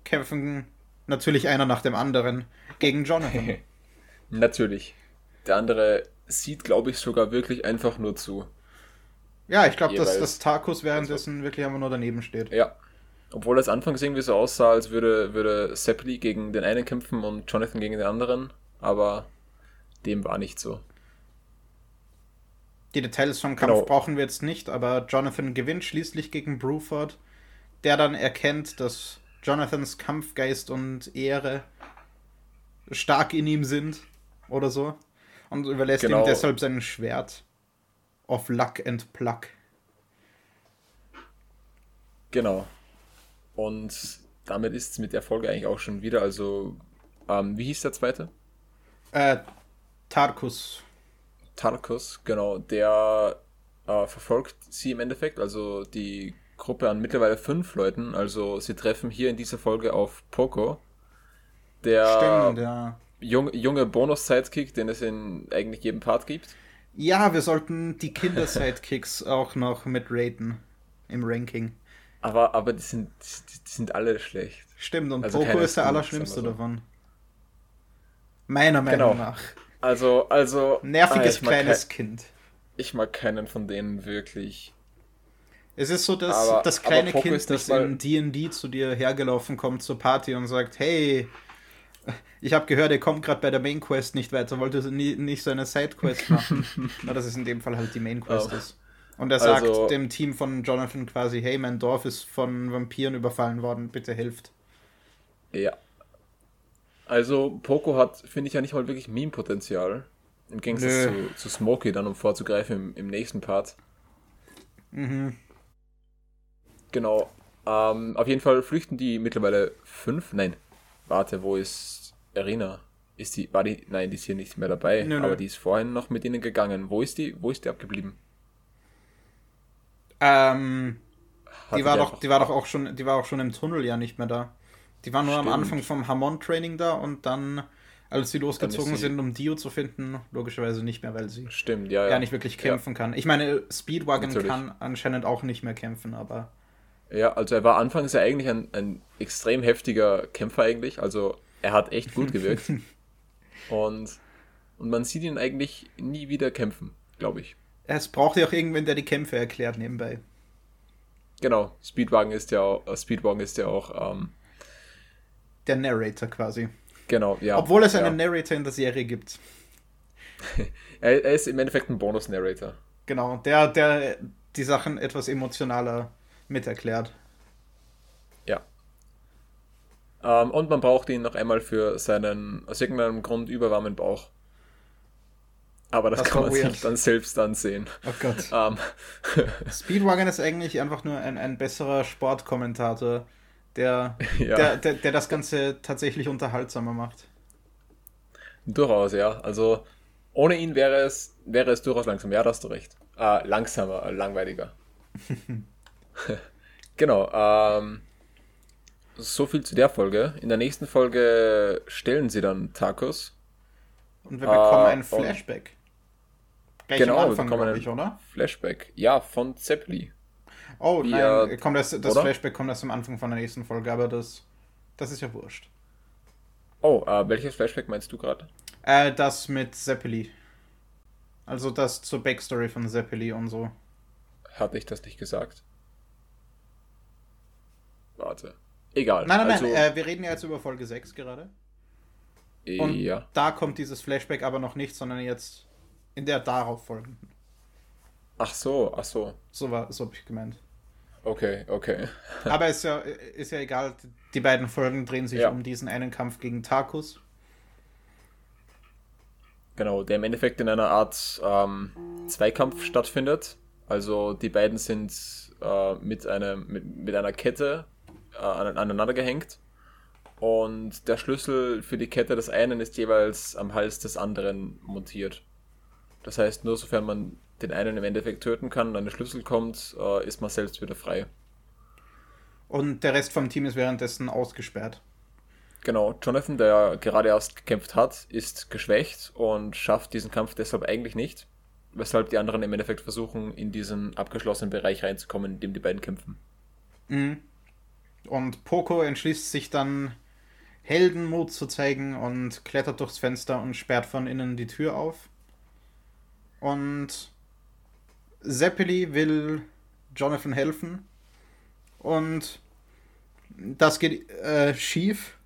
kämpfen natürlich einer nach dem anderen gegen Jonathan. Natürlich. Der andere sieht, glaube ich, sogar wirklich einfach nur zu. ja, ich glaube, dass, dass Tarkus währenddessen wirklich einfach nur daneben steht. Ja. Obwohl das anfangs irgendwie so aussah, als würde, würde Seppli gegen den einen kämpfen und Jonathan gegen den anderen. Aber dem war nicht so. Die Details vom Kampf Genau. brauchen wir jetzt nicht, aber Jonathan gewinnt schließlich gegen Bruford, der dann erkennt, dass Jonathans Kampfgeist und Ehre stark in ihm sind oder so und überlässt Genau. ihm deshalb sein Schwert of Luck and Pluck. Genau. Und damit ist es mit der Folge eigentlich auch schon wieder. Also, ähm, wie hieß der zweite? Äh, Tarkus. Tarkus, genau. Der äh, verfolgt sie im Endeffekt. Also die Gruppe an mittlerweile fünf Leuten. Also sie treffen hier in dieser Folge auf Poco. Der Stimmt, ja. jung, junge Bonus-Sidekick, den es in eigentlich jedem Part gibt. Ja, wir sollten die Kinder-Sidekicks auch noch mit raten im Ranking. Aber, aber die, sind, die, die sind alle schlecht. Stimmt, und Also Poco ist der Allerschlimmste so. davon. Meiner Meinung Genau. nach. Also, also. Nerviges ah, kleines Kind. Ich mag keinen von denen wirklich. Es ist so, dass Aber- das kleine Kind, das in D&D zu dir hergelaufen kommt zur Party und sagt, hey, ich habe gehört, ihr kommt gerade bei der Main Quest nicht weiter, wollt ihr nie, nicht so eine Side Quest machen? Na, das ist in dem Fall halt die Main Quest Oh. ist. Und er sagt Also- dem Team von Jonathan quasi, hey, mein Dorf ist von Vampiren überfallen worden, bitte helft. Ja. Also, Poco hat, finde ich ja nicht mal wirklich Meme-Potenzial. Im Gegensatz Nö. zu, zu Smokey dann, um vorzugreifen im, im nächsten Part. Mhm. Genau. Ähm, auf jeden Fall flüchten die mittlerweile fünf. Nein. Warte, wo ist Irina? Ist die, war die, nein, die ist hier nicht mehr dabei, Nö, nö. aber die ist vorhin noch mit ihnen gegangen. Wo ist die, wo ist die abgeblieben? Ähm, die war doch, die war doch auch schon, die war auch schon im Tunnel ja nicht mehr da. Die war nur am Stimmt. Anfang vom Hamon-Training da und dann, als sie losgezogen sie- sind, um Dio zu finden, logischerweise nicht mehr, weil sie Stimmt, ja, ja. ja nicht wirklich kämpfen kann. Ich meine, Speedwagon Natürlich. kann anscheinend auch nicht mehr kämpfen, aber Ja, also er war anfangs ja eigentlich ein, ein extrem heftiger Kämpfer eigentlich. Also er hat echt gut gewirkt. und, und man sieht ihn eigentlich nie wieder kämpfen, glaube ich. Es braucht ja auch irgendwen, der die Kämpfe erklärt nebenbei. Genau, Speedwagon ist ja auch, äh, Speedwagon ist ja auch, ähm, Der Narrator quasi. genau, ja. Obwohl es ja. einen Narrator in der Serie gibt. er, er ist im Endeffekt ein Bonus-Narrator. Genau, der, der die Sachen etwas emotionaler miterklärt. Ja. Ähm, und man braucht ihn noch einmal für seinen aus irgendeinem Grund überwarmen Bauch. Aber das, Das kann man weird. sich dann selbst ansehen. Oh Gott. Ähm, Speedwagon ist eigentlich einfach nur ein, ein besserer Sportkommentator, der, Ja. der, der, der das Ganze tatsächlich unterhaltsamer macht. Durchaus, ja. Also ohne ihn wäre es wäre es durchaus langsam. Ja, da hast du recht. Äh, langsamer, langweiliger. genau. Ähm, so viel zu der Folge. In der nächsten Folge stellen sie dann Tacos. Und wir bekommen Äh, ein Flashback. Gleich genau, am Anfang, glaube ich, oder? Flashback. Ja, von Zeppeli. Oh, Wie, nein, äh, kommt das, das oder? Flashback kommt erst am Anfang von der nächsten Folge, aber das, das ist ja wurscht. Oh, äh, welches Flashback meinst du gerade? Äh, das mit Zeppeli. Also das zur Backstory von Zeppeli und so. Hatte ich das nicht gesagt? Warte. Egal. Nein, nein, also, nein, äh, wir reden ja jetzt über Folge 6 gerade. Und ja. da kommt dieses Flashback aber noch nicht, sondern jetzt in der darauf folgenden. Ach so, ach so. So war, so habe ich gemeint. Okay, okay. Aber ist ja, ist ja egal, die beiden Folgen drehen sich Ja. um diesen einen Kampf gegen Tarkus. Genau, der im Endeffekt in einer Art ähm, Zweikampf stattfindet. Also die beiden sind äh, mit, einem, mit, mit einer Kette äh, an- aneinander gehängt. Und der Schlüssel für die Kette des einen ist jeweils am Hals des anderen montiert. Das heißt, nur sofern man den einen im Endeffekt töten kann und an den Schlüssel kommt, äh, ist man selbst wieder frei. Und der Rest vom Team ist währenddessen ausgesperrt. Genau, Jonathan, der gerade erst gekämpft hat, ist geschwächt und schafft diesen Kampf deshalb eigentlich nicht, weshalb die anderen im Endeffekt versuchen, in diesen abgeschlossenen Bereich reinzukommen, in dem die beiden kämpfen. Mhm. Und Poco entschließt sich dann, Heldenmut zu zeigen und klettert durchs Fenster und sperrt von innen die Tür auf. Und Zeppeli will Jonathan helfen. Und das geht äh, schief.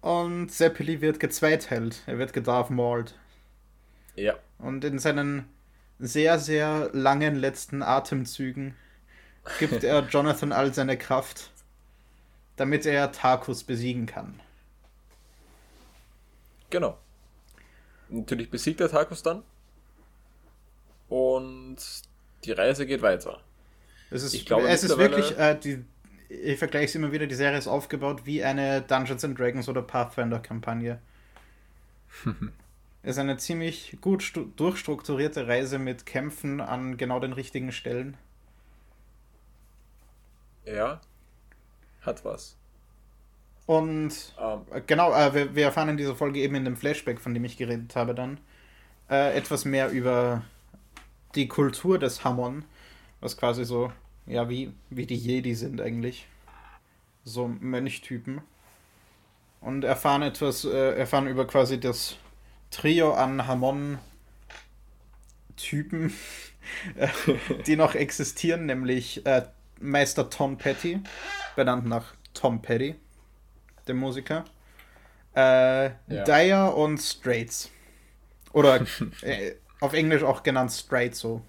Und Zeppeli wird gezweiteilt. Er wird gedarf mauled. Ja, Und in seinen sehr, sehr langen letzten Atemzügen gibt er Jonathan all seine Kraft, damit er Tarkus besiegen kann. genau. Natürlich besiegt der Tarkus dann. Und die Reise geht weiter. Es ist, Ich glaube es ist wirklich, äh, die, ich vergleiche es immer wieder, die Serie ist aufgebaut wie eine Dungeons and Dragons oder Pathfinder-Kampagne. es ist eine ziemlich gut durchstrukturierte Reise mit Kämpfen an genau den richtigen Stellen. Ja, hat was. Und Ähm, Äh, Genau, äh, wir, wir erfahren in dieser Folge eben in dem Flashback, von dem ich geredet habe, dann äh, etwas mehr über die Kultur des Hammon, was quasi so, ja, wie, wie die Jedi sind eigentlich. So Mönchtypen. Und erfahren etwas, äh, erfahren über quasi das Trio an Hammon-Typen, äh, die noch existieren, nämlich äh, Meister Tom Petty, benannt nach Tom Petty, dem Musiker. Äh, Ja. Dyer und Straits. Oder äh, auf Englisch auch genannt Straight so.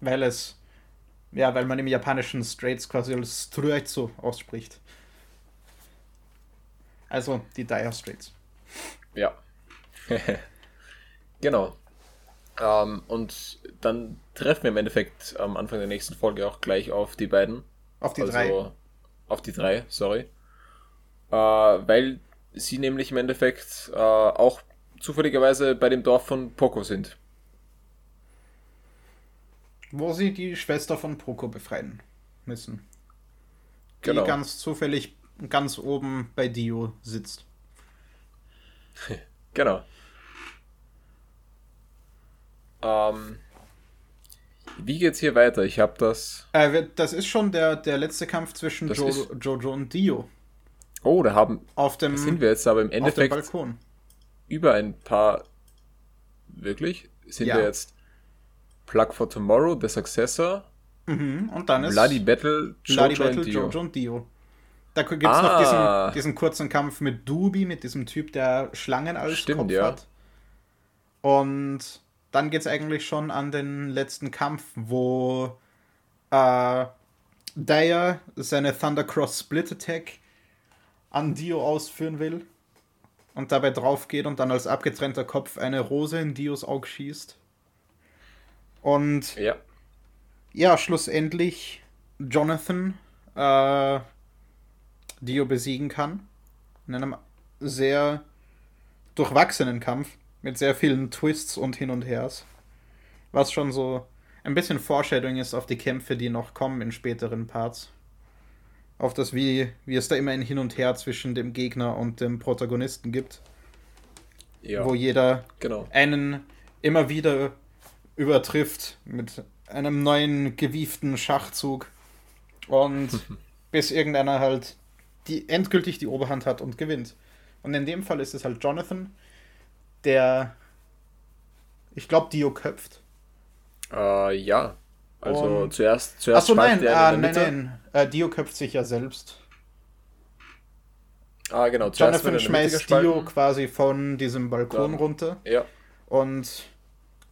Weil es, ja, weil man im japanischen Straits quasi als Straight so ausspricht. Also die Dire Straits. Ja. genau. Ähm, und dann treffen wir im Endeffekt am Anfang der nächsten Folge auch gleich auf die beiden. Auf die also drei. auf die drei, sorry. Äh, weil sie nämlich im Endeffekt äh, auch zufälligerweise bei dem Dorf von Poco sind. Wo sie die Schwester von Poco befreien müssen. Die Genau. ganz zufällig ganz oben bei Dio sitzt. Genau. Ähm, wie geht's hier weiter? Ich habe das. Äh, das ist schon der, der letzte Kampf zwischen jo ist- Jojo und Dio. Oh, da haben Auf dem, sind wir jetzt aber im auf dem Endeffekt Balkon. Über ein paar. Wirklich? Sind Ja. wir jetzt Plug for Tomorrow, The Successor, Mhm. Und dann ist Bloody Battle, Bloody Jojo Battle, und Dio. Jojo und Dio. Da gibt es Ah. noch diesen, diesen kurzen Kampf mit Dubi, mit diesem Typ, der Schlangen als Stimmt, Kopf ja. hat. Und dann geht es eigentlich schon an den letzten Kampf, wo äh, Dyer seine Thundercross Split Attack an Dio ausführen will und dabei drauf geht und dann als abgetrennter Kopf eine Rose in Dios Auge schießt. Und Ja, ja, schlussendlich Jonathan äh, Dio besiegen kann. In einem sehr durchwachsenen Kampf. Mit sehr vielen Twists und Hin und Hers. Was schon so ein bisschen Foreshadowing ist auf die Kämpfe, die noch kommen in späteren Parts. Auf das, wie, wie es da immer ein Hin und Her zwischen dem Gegner und dem Protagonisten gibt. Ja. Wo jeder genau. einen immer wieder übertrifft mit einem neuen gewieften Schachzug. Und bis irgendeiner halt die endgültig die Oberhand hat und gewinnt. Und in dem Fall ist es halt Jonathan, der ich glaube Dio köpft. Äh, ja. Also und, zuerst, zuerst Achso, nein, ah, nein, nein. Äh, Dio köpft sich ja selbst. Ah, genau. Jonathan schmeißt Dio quasi von diesem Balkon Dann, runter. Ja. Und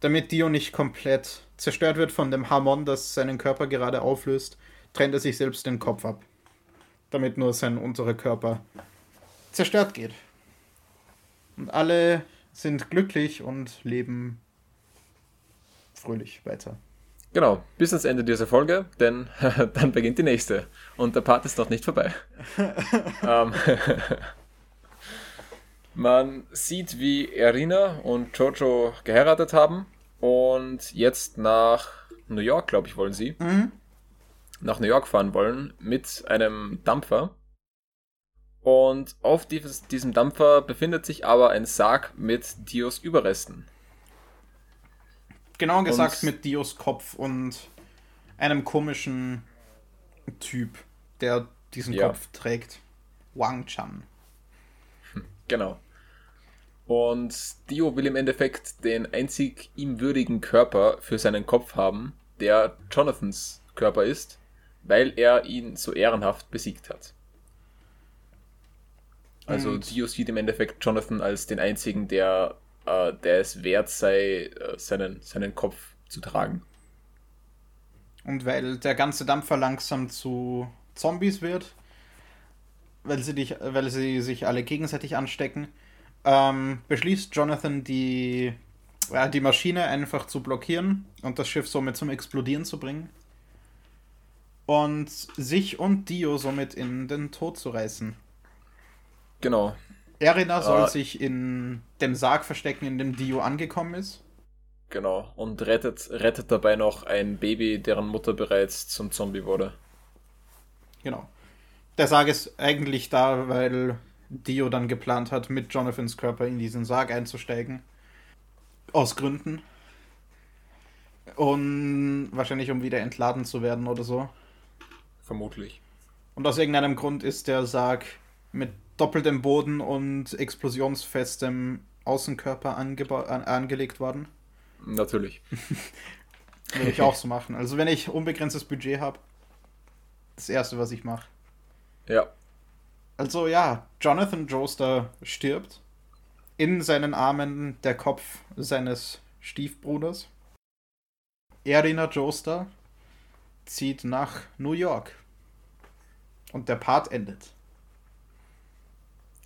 damit Dio nicht komplett zerstört wird von dem Hamon, das seinen Körper gerade auflöst, trennt er sich selbst den Kopf ab. Damit nur sein unterer Körper zerstört geht. Und alle sind glücklich und leben fröhlich weiter. Genau, bis ans Ende dieser Folge, denn dann beginnt die nächste. Und der Part ist noch nicht vorbei. ähm, man sieht, wie Erina und Jojo geheiratet haben und jetzt nach New York, glaube ich, wollen sie. Mhm. Nach New York fahren wollen mit einem Dampfer. Und auf dieses, diesem Dampfer befindet sich aber ein Sarg mit Dios Überresten. Genau gesagt mit Dios Kopf und einem komischen Typ, der diesen ja. Kopf trägt. Wang Chan. Genau. Und Dio will im Endeffekt den einzig ihm würdigen Körper für seinen Kopf haben, der Jonathans Körper ist, weil er ihn so ehrenhaft besiegt hat. Also und Dio sieht im Endeffekt Jonathan als den einzigen, der, äh, der es wert sei, äh, seinen, seinen Kopf zu tragen. Und weil der ganze Dampfer langsam zu Zombies wird, weil sie, dich, weil sie sich alle gegenseitig anstecken, ähm, beschließt Jonathan die, äh, die Maschine einfach zu blockieren und das Schiff somit zum Explodieren zu bringen. Und sich und Dio somit in den Tod zu reißen. Genau. Erina soll äh, sich in dem Sarg verstecken, in dem Dio angekommen ist. Genau. Und rettet, rettet dabei noch ein Baby, deren Mutter bereits zum Zombie wurde. Genau. Der Sarg ist eigentlich da, weil Dio dann geplant hat, mit Jonathans Körper in diesen Sarg einzusteigen. Aus Gründen. Und wahrscheinlich um wieder entladen zu werden oder so. Vermutlich. Und aus irgendeinem Grund ist der Sarg mit doppeltem Boden und explosionsfestem Außenkörper an angelegt worden. Natürlich. Würde ich auch so machen. Also wenn ich unbegrenztes Budget habe, das erste, was ich mache. Ja. Also ja, Jonathan Joestar stirbt. In seinen Armen der Kopf seines Stiefbruders. Erina Joestar zieht nach New York. Und der Part endet.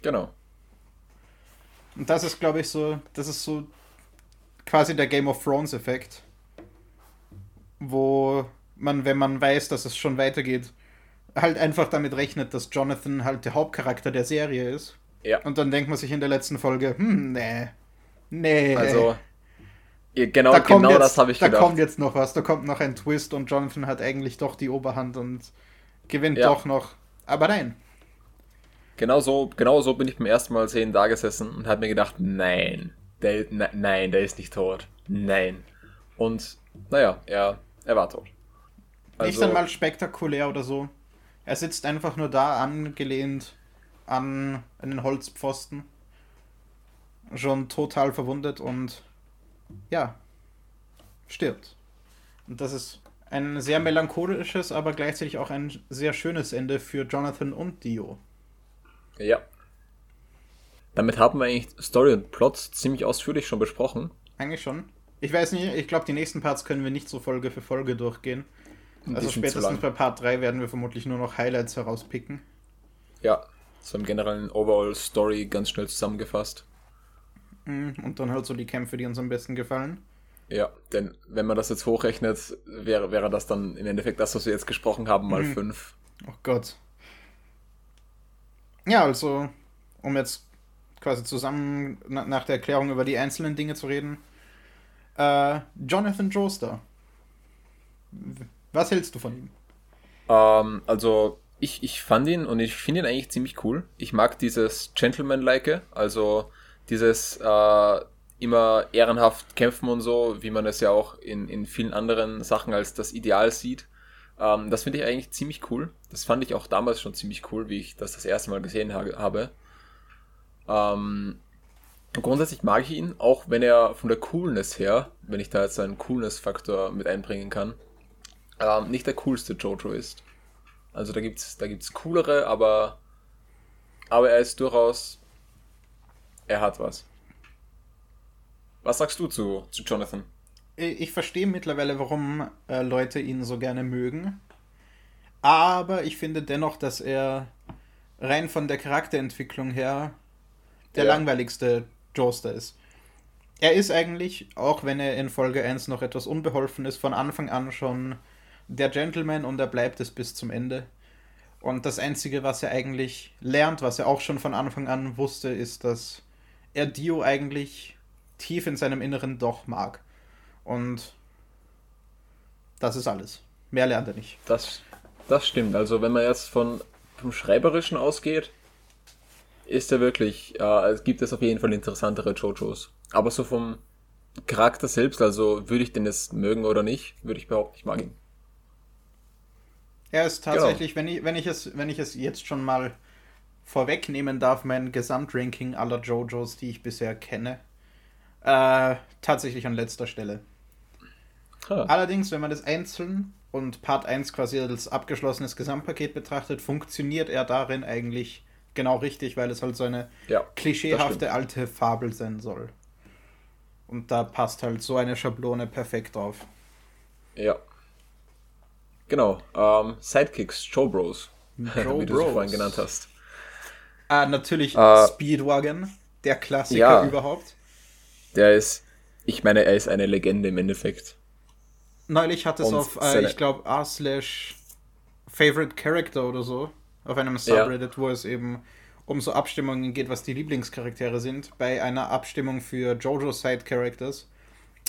Genau. Und das ist, glaube ich, so, das ist so quasi der Game of Thrones Effekt, wo man, wenn man weiß, dass es schon weitergeht, halt einfach damit rechnet, dass Jonathan halt der Hauptcharakter der Serie ist. Ja. Und dann denkt man sich in der letzten Folge, hm, nee, nee. Also, genau, da genau jetzt, das habe ich da gedacht. Da kommt jetzt noch was, da kommt noch ein Twist und Jonathan hat eigentlich doch die Oberhand und gewinnt ja. doch noch. Aber nein. Genau so, genau so bin ich beim ersten Mal sehen da gesessen und habe mir gedacht, nein, der, ne, nein, der ist nicht tot. Nein. Und naja, er, er war tot. Also, nicht einmal spektakulär oder so. Er sitzt einfach nur da angelehnt an einen Holzpfosten. Schon total verwundet und ja, stirbt. Und das ist ein sehr melancholisches, aber gleichzeitig auch ein sehr schönes Ende für Jonathan und Dio. Ja. Damit haben wir eigentlich Story und Plot ziemlich ausführlich schon besprochen. Eigentlich schon. Ich weiß nicht, ich glaube, die nächsten Parts können wir nicht so Folge für Folge durchgehen. Also spätestens bei Part 3 werden wir vermutlich nur noch Highlights herauspicken. Ja, so im generellen Overall Story ganz schnell zusammengefasst. Mhm, und dann halt so die Kämpfe, die uns am besten gefallen. Ja, denn wenn man das jetzt hochrechnet, wäre, wäre das dann im Endeffekt das, was wir jetzt gesprochen haben, mal 5. Mhm. Oh Gott. Ja, also, um jetzt quasi zusammen na, nach der Erklärung über die einzelnen Dinge zu reden. Äh, Jonathan Joestar. Was hältst du von ihm? Ähm, also ich, ich fand ihn und ich finde ihn eigentlich ziemlich cool. Ich mag dieses Gentleman-like, also dieses äh, immer ehrenhaft kämpfen und so, wie man es ja auch in, in vielen anderen Sachen als das Ideal sieht. Ähm, das finde ich eigentlich ziemlich cool. Das fand ich auch damals schon ziemlich cool, wie ich das das erste Mal gesehen ha habe. Ähm, grundsätzlich mag ich ihn, auch wenn er von der Coolness her, wenn ich da jetzt einen Coolness-Faktor mit einbringen kann, ähm, nicht der coolste Jojo ist. Also da gibt's, da gibt's coolere, aber, aber er ist durchaus, er hat was. Was sagst du zu, zu Jonathan? Ich verstehe mittlerweile, warum äh, Leute ihn so gerne mögen. Aber ich finde dennoch, dass er rein von der Charakterentwicklung her der ja. langweiligste Joester ist. Er ist eigentlich, auch wenn er in Folge 1 noch etwas unbeholfen ist, von Anfang an schon der Gentleman und er bleibt es bis zum Ende. Und das Einzige, was er eigentlich lernt, was er auch schon von Anfang an wusste, ist, dass er Dio eigentlich tief in seinem Inneren doch mag. Und das ist alles. Mehr lernt er nicht. Das, das stimmt. Also wenn man jetzt von, vom Schreiberischen ausgeht, ist er wirklich, äh, gibt es auf jeden Fall interessantere Jojos. Aber so vom Charakter selbst, also würde ich den jetzt mögen oder nicht, würde ich behaupten, ich mag ihn. Er ist tatsächlich, genau. wenn, ich, wenn, ich es, wenn ich es jetzt schon mal vorwegnehmen darf, mein Gesamtranking aller JoJos, die ich bisher kenne, äh, tatsächlich an letzter Stelle. Huh. Allerdings, wenn man das einzeln und Part 1 quasi als abgeschlossenes Gesamtpaket betrachtet, funktioniert er darin eigentlich genau richtig, weil es halt so eine ja, klischeehafte alte Fabel sein soll. Und da passt halt so eine Schablone perfekt drauf. Ja. Genau. Ähm, Sidekicks, Joe Bros. Joe wie du sie vorhin genannt hast. Ah, natürlich äh, Speedwagon, der Klassiker ja, überhaupt. Der ist, ich meine, er ist eine Legende im Endeffekt. Neulich hat es auf, äh, ich glaube, r slash Favorite Character oder so, auf einem Subreddit, ja. wo es eben um so Abstimmungen geht, was die Lieblingscharaktere sind. Bei einer Abstimmung für JoJo Side Characters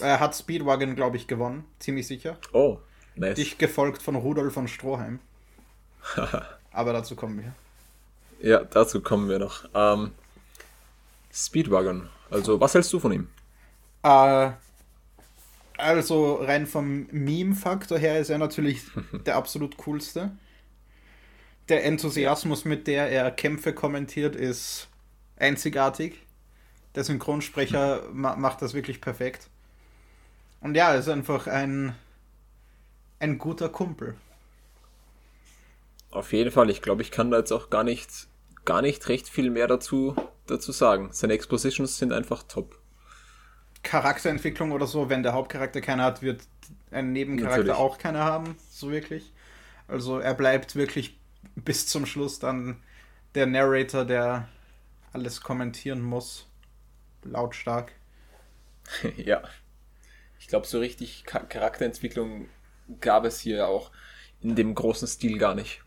äh, hat Speedwagon, glaube ich, gewonnen. Ziemlich sicher. Oh, nice. Dich gefolgt von Rudolf von Stroheim. Aber dazu kommen wir. Ja, dazu kommen wir noch. Ähm, Speedwagon. Also, was hältst du von ihm? Äh, also, rein vom Meme-Faktor her ist er natürlich der absolut coolste der Enthusiasmus, mit der er Kämpfe kommentiert, ist einzigartig. Der Synchronsprecher ma macht das wirklich perfekt. Und ja, er ist einfach ein, ein guter Kumpel. Auf jeden Fall, ich glaube, ich kann da jetzt auch gar nicht, gar nicht recht viel mehr dazu, dazu sagen. Seine Expositions sind einfach top. Charakterentwicklung oder so, wenn der Hauptcharakter keine hat, wird ein Nebencharakter Natürlich. auch keine haben, so wirklich. Also er bleibt wirklich bis zum Schluss dann der Narrator, der alles kommentieren muss. Lautstark. ja. Ich glaube, so richtig Charakterentwicklung gab es hier auch in dem großen Stil gar nicht.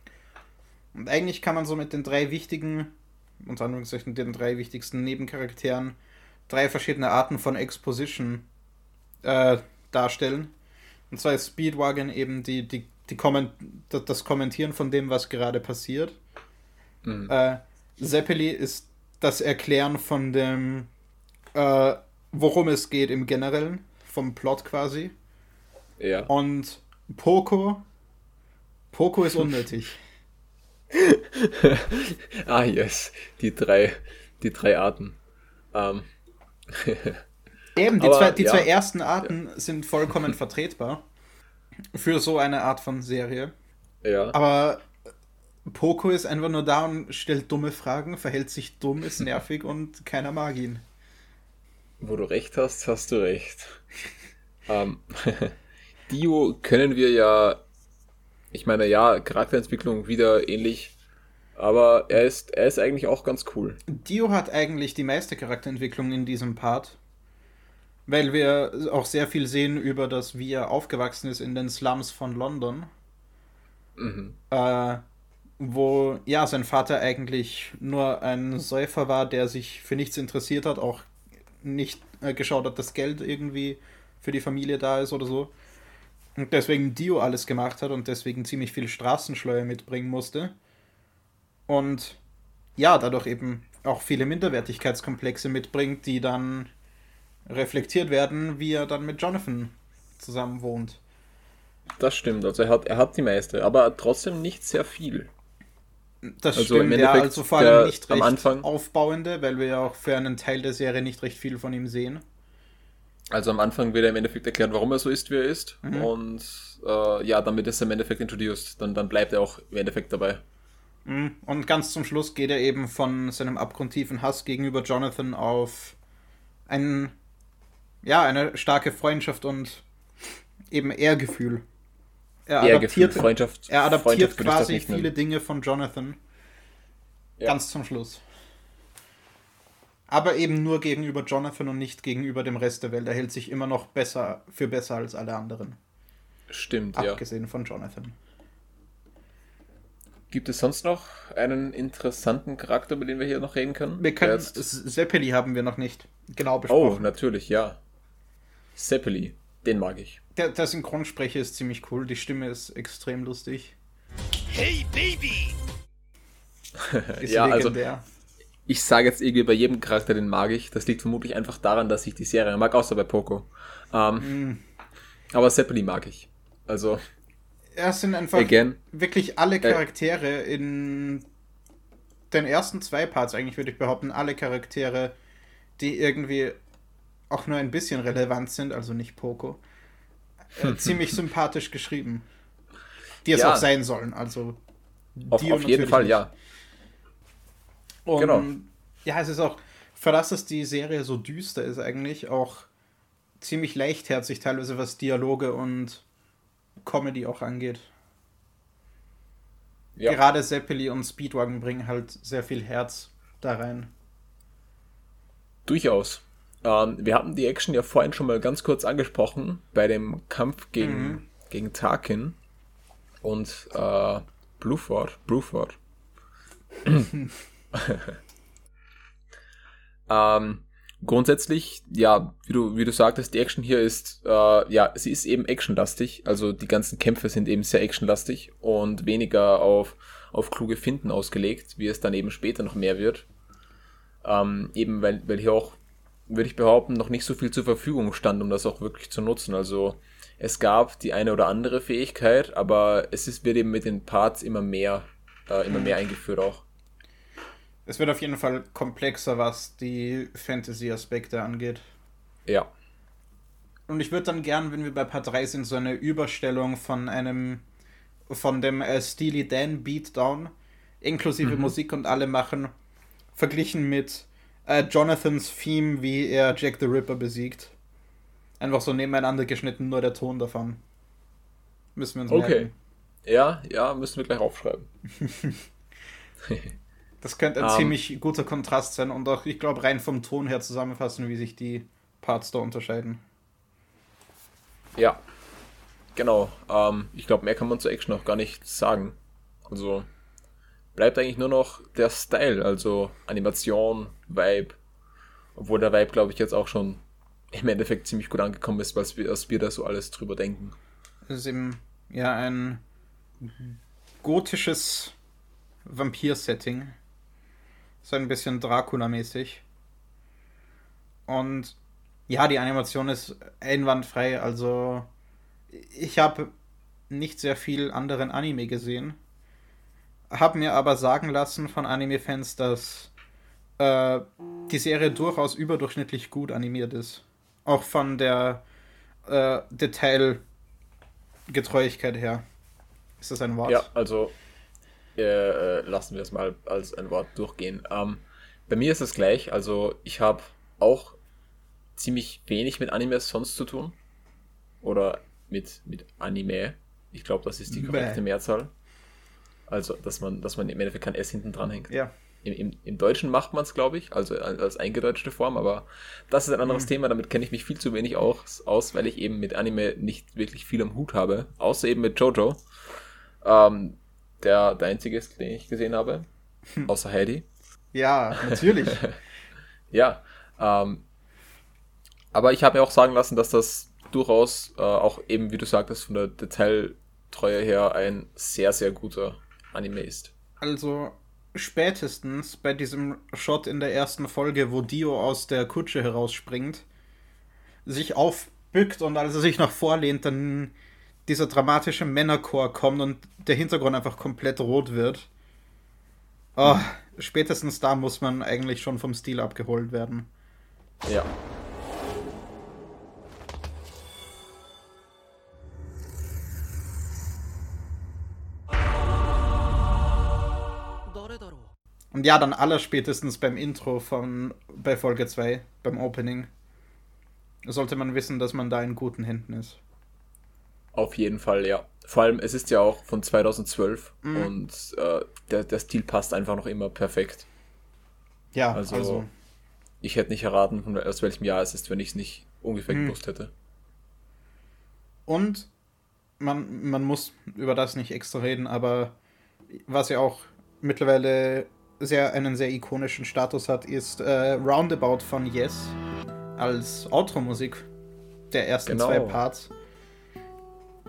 Und eigentlich kann man so mit den drei wichtigen, unter Anführungszeichen den drei wichtigsten Nebencharakteren, drei verschiedene Arten von Exposition äh, darstellen. Und zwar ist Speedwagon eben die, die die Komment das Kommentieren von dem, was gerade passiert. Mhm. Äh, Zeppeli ist das Erklären von dem, äh, worum es geht im Generellen, vom Plot quasi. Ja. Und Poco, Poco ist unnötig. ah, yes. Die drei, die drei Arten. Ähm. Eben, die, Aber, zwei, die ja. zwei ersten Arten ja. sind vollkommen vertretbar. Für so eine Art von Serie. Ja. Aber Poco ist einfach nur da und stellt dumme Fragen, verhält sich dumm, ist nervig und keiner mag ihn. Wo du recht hast, hast du recht. ähm, Dio können wir ja, ich meine, ja, Charakterentwicklung wieder ähnlich, aber er ist, er ist eigentlich auch ganz cool. Dio hat eigentlich die meiste Charakterentwicklung in diesem Part. Weil wir auch sehr viel sehen über das, wie er aufgewachsen ist in den Slums von London. Mhm. Äh, wo ja sein Vater eigentlich nur ein Säufer war, der sich für nichts interessiert hat, auch nicht äh, geschaut hat, dass Geld irgendwie für die Familie da ist oder so. Und deswegen Dio alles gemacht hat und deswegen ziemlich viel Straßenschleue mitbringen musste. Und ja, dadurch eben auch viele Minderwertigkeitskomplexe mitbringt, die dann reflektiert werden, wie er dann mit Jonathan zusammen wohnt. Das stimmt, also er hat, er hat die meiste, aber trotzdem nicht sehr viel. Das also stimmt, ja, also vor allem nicht recht Anfang, aufbauende, weil wir ja auch für einen Teil der Serie nicht recht viel von ihm sehen. Also am Anfang wird er im Endeffekt erklärt, warum er so ist, wie er ist. Mhm. Und äh, ja, damit ist er im Endeffekt introduced. Dann, dann bleibt er auch im Endeffekt dabei. Mhm. Und ganz zum Schluss geht er eben von seinem abgrundtiefen Hass gegenüber Jonathan auf ein, ja, eine starke Freundschaft und eben Ehrgefühl. Er Ehrgefühl, adaptiert, Freundschaft, er adaptiert Freundschaft quasi viele Dinge von Jonathan. Ja. Ganz zum Schluss. Aber eben nur gegenüber Jonathan und nicht gegenüber dem Rest der Welt. Er hält sich immer noch besser für besser als alle anderen. Stimmt, Abgesehen ja. Abgesehen von Jonathan. Gibt es sonst noch einen interessanten Charakter, über den wir hier noch reden können? Wir können Seppeli haben wir noch nicht genau besprochen. Oh, natürlich, ja. Seppeli, den mag ich. Der, der Synchronsprecher ist ziemlich cool, die Stimme ist extrem lustig. Hey Baby! ist ja, also legendär. also ich sage jetzt irgendwie bei jedem Charakter, den mag ich. Das liegt vermutlich einfach daran, dass ich die Serie mag, außer bei Poco. Ähm, mm. Aber Seppeli mag ich. Also. Es sind einfach again, wirklich alle äh, Charaktere äh, in den ersten zwei Parts, eigentlich würde ich behaupten, alle Charaktere, die irgendwie auch nur ein bisschen relevant sind, also nicht Poco, äh, ziemlich sympathisch geschrieben. Die es ja. auch sein sollen. Also. Auf, auf jeden Fall, nicht. ja. Und genau. ja, es ist auch, für das, dass die Serie so düster ist, eigentlich auch ziemlich leichtherzig, teilweise was Dialoge und Comedy auch angeht. Ja. Gerade Zeppeli und Speedwagon bringen halt sehr viel Herz da rein. Durchaus. Ähm, wir hatten die Action ja vorhin schon mal ganz kurz angesprochen bei dem Kampf gegen, mhm. gegen Tarkin und äh, Blueford. Bruford. ähm, grundsätzlich, ja, wie du, wie du sagtest, die Action hier ist, äh, ja, sie ist eben actionlastig. Also die ganzen Kämpfe sind eben sehr actionlastig und weniger auf, auf kluge Finden ausgelegt, wie es dann eben später noch mehr wird. Ähm, eben weil, weil hier auch, würde ich behaupten, noch nicht so viel zur Verfügung stand, um das auch wirklich zu nutzen. Also es gab die eine oder andere Fähigkeit, aber es ist, wird eben mit den Parts immer mehr, äh, immer mehr eingeführt auch. Es wird auf jeden Fall komplexer, was die Fantasy-Aspekte angeht. Ja. Und ich würde dann gern, wenn wir bei Part 3 sind, so eine Überstellung von einem, von dem äh, Steely Dan Beatdown, inklusive mhm. Musik und alle machen, verglichen mit äh, Jonathans Theme, wie er Jack the Ripper besiegt. Einfach so nebeneinander geschnitten, nur der Ton davon. Müssen wir uns merken. Okay. Ja, ja, müssen wir gleich aufschreiben. Das könnte ein ähm. ziemlich guter Kontrast sein und auch, ich glaube, rein vom Ton her zusammenfassen, wie sich die Parts da unterscheiden. Ja, genau. Ähm, ich glaube, mehr kann man zur Action noch gar nicht sagen. Also bleibt eigentlich nur noch der Style, also Animation, Vibe. Obwohl der Vibe, glaube ich, jetzt auch schon im Endeffekt ziemlich gut angekommen ist, was wir, was wir da so alles drüber denken. Es ist eben ja ein gotisches Vampir-Setting so ein bisschen Dracula-mäßig. Und ja, die Animation ist einwandfrei. Also ich habe nicht sehr viel anderen Anime gesehen. Habe mir aber sagen lassen von Anime-Fans, dass äh, die Serie durchaus überdurchschnittlich gut animiert ist. Auch von der äh, Detailgetreuigkeit her. Ist das ein Wort? Ja, also äh, lassen wir es mal als ein Wort durchgehen. Ähm, bei mir ist es gleich, also ich habe auch ziemlich wenig mit Animes sonst zu tun. Oder mit, mit Anime. Ich glaube, das ist die korrekte Bäh. Mehrzahl. Also, dass man, dass man im Endeffekt kein S hinten dran hängt. Ja. Im, im, Im Deutschen macht man es, glaube ich, also als eingedeutschte Form, aber das ist ein anderes mhm. Thema, damit kenne ich mich viel zu wenig aus, aus, weil ich eben mit Anime nicht wirklich viel am Hut habe, außer eben mit Jojo. Ähm, der, der einzige ist, den ich gesehen habe. Hm. Außer Heidi. Ja, natürlich. ja. Ähm, aber ich habe mir auch sagen lassen, dass das durchaus äh, auch eben, wie du sagtest, von der Detailtreue her ein sehr, sehr guter Anime ist. Also spätestens bei diesem Shot in der ersten Folge, wo Dio aus der Kutsche herausspringt, sich aufbückt und als er sich nach vorlehnt, dann dieser dramatische Männerchor kommt und der Hintergrund einfach komplett rot wird. Oh, spätestens da muss man eigentlich schon vom Stil abgeholt werden. Ja. Und ja, dann aller spätestens beim Intro von bei Folge 2, beim Opening, sollte man wissen, dass man da in guten Händen ist. Auf jeden Fall, ja. Vor allem, es ist ja auch von 2012 mhm. und äh, der, der Stil passt einfach noch immer perfekt. Ja, also, also ich hätte nicht erraten, aus welchem Jahr es ist, wenn ich es nicht ungefähr mhm. gewusst hätte. Und man, man muss über das nicht extra reden, aber was ja auch mittlerweile sehr, einen sehr ikonischen Status hat, ist äh, Roundabout von Yes als Outro-Musik der ersten genau. zwei Parts.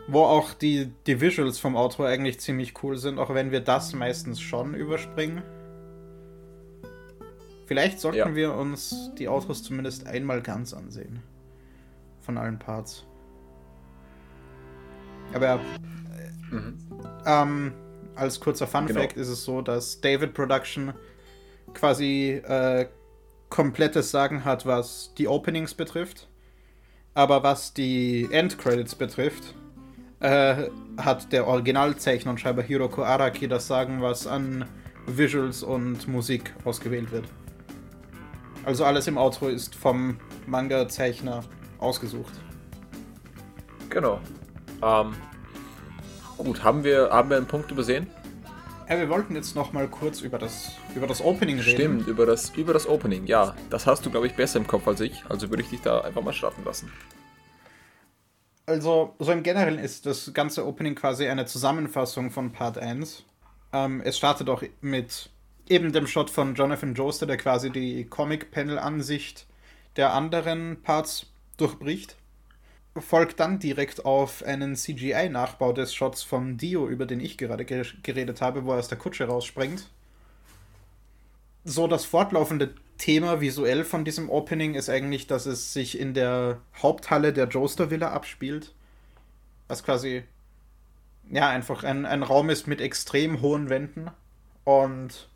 Wo auch die, die Visuals vom Outro eigentlich ziemlich cool sind, auch wenn wir das meistens schon überspringen. Vielleicht sollten ja. wir uns die Outros zumindest einmal ganz ansehen. Von allen Parts. Aber äh, mhm. ähm, als kurzer Fun genau. Fact ist es so, dass David Production quasi äh, komplettes Sagen hat, was die Openings betrifft. Aber was die Endcredits betrifft, äh, hat der Originalzeichner und Schreiber Hiroko Araki das Sagen, was an Visuals und Musik ausgewählt wird. Also alles im Outro ist vom Manga-Zeichner ausgesucht. Genau. Ähm, gut, haben wir, haben wir einen Punkt übersehen? Ja, wir wollten jetzt noch mal kurz über das, über das Opening reden. Stimmt, über das, über das Opening, ja. Das hast du, glaube ich, besser im Kopf als ich. Also würde ich dich da einfach mal starten lassen. Also, so im Generellen ist das ganze Opening quasi eine Zusammenfassung von Part 1. Ähm, es startet auch mit eben dem Shot von Jonathan Joester, der quasi die Comic-Panel-Ansicht der anderen Parts durchbricht. Folgt dann direkt auf einen CGI-Nachbau des Shots von Dio, über den ich gerade geredet habe, wo er aus der Kutsche rausspringt. So das fortlaufende Thema visuell von diesem Opening ist eigentlich, dass es sich in der Haupthalle der Joester Villa abspielt. Was quasi, ja, einfach ein, ein Raum ist mit extrem hohen Wänden. Und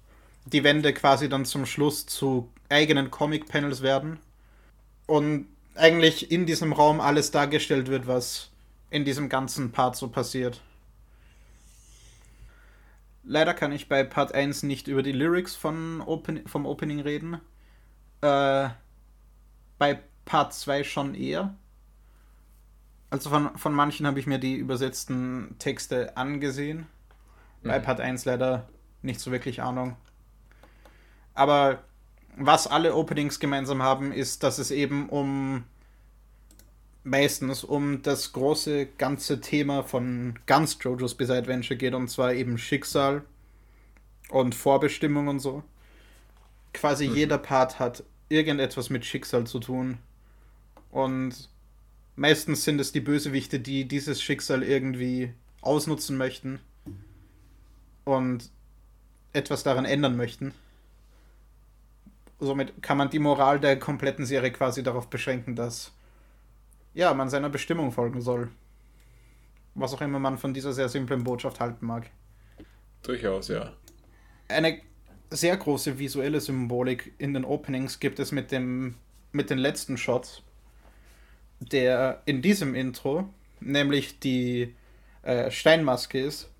die Wände quasi dann zum Schluss zu eigenen Comic-Panels werden. Und eigentlich in diesem Raum alles dargestellt wird, was in diesem ganzen Part so passiert. Leider kann ich bei Part 1 nicht über die Lyrics von Open vom Opening reden. Äh, bei Part 2 schon eher. Also von, von manchen habe ich mir die übersetzten Texte angesehen. Mhm. Bei Part 1 leider nicht so wirklich Ahnung. Aber was alle Openings gemeinsam haben, ist, dass es eben um meistens um das große ganze Thema von ganz JoJo's Bizarre Adventure geht, und zwar eben Schicksal und Vorbestimmung und so. Quasi mhm. jeder Part hat irgendetwas mit Schicksal zu tun. Und meistens sind es die Bösewichte, die dieses Schicksal irgendwie ausnutzen möchten und etwas daran ändern möchten somit kann man die Moral der kompletten Serie quasi darauf beschränken, dass ja, man seiner Bestimmung folgen soll. Was auch immer man von dieser sehr simplen Botschaft halten mag. Durchaus, ja. Eine sehr große visuelle Symbolik in den Openings gibt es mit dem mit den letzten Shots, der in diesem Intro, nämlich die äh, Steinmaske ist,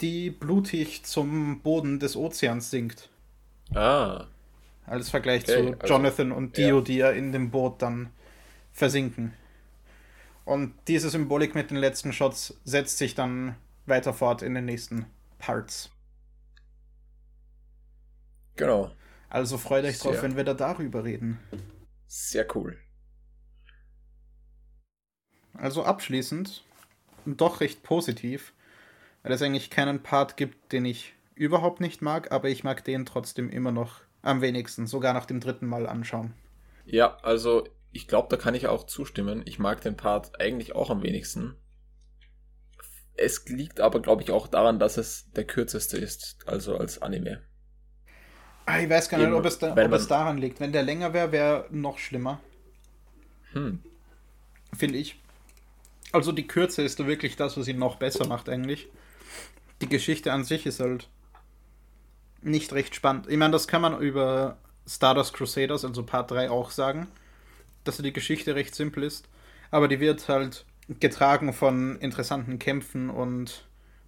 die blutig zum Boden des Ozeans sinkt. Ah. Als Vergleich okay, zu also, Jonathan und Dio, ja. die ja in dem Boot dann versinken. Und diese Symbolik mit den letzten Shots setzt sich dann weiter fort in den nächsten Parts. Genau. Also freut euch drauf, wenn wir da darüber reden. Sehr cool. Also abschließend, doch recht positiv, Weil es eigentlich keinen Part gibt, den ich überhaupt nicht mag, aber ich mag den trotzdem immer noch am wenigsten, sogar nach dem dritten Mal anschauen. Ja, also ich glaube, da kann ich auch zustimmen. Ich mag den Part eigentlich auch am wenigsten. Es liegt aber, glaube ich, auch daran, dass es der kürzeste ist, also als Anime. Ah, ich weiß gar nicht, Eben, ob, es, da, ob es daran liegt. Wenn der länger wäre, wäre noch schlimmer. Hm. Finde ich. Also die Kürze ist da wirklich das, was ihn noch besser macht eigentlich. Die Geschichte an sich ist halt nicht recht spannend. Ich meine, das kann man über Stardust Crusaders, also Part 3, auch sagen, dass die Geschichte recht simpel ist. Aber die wird halt getragen von interessanten Kämpfen und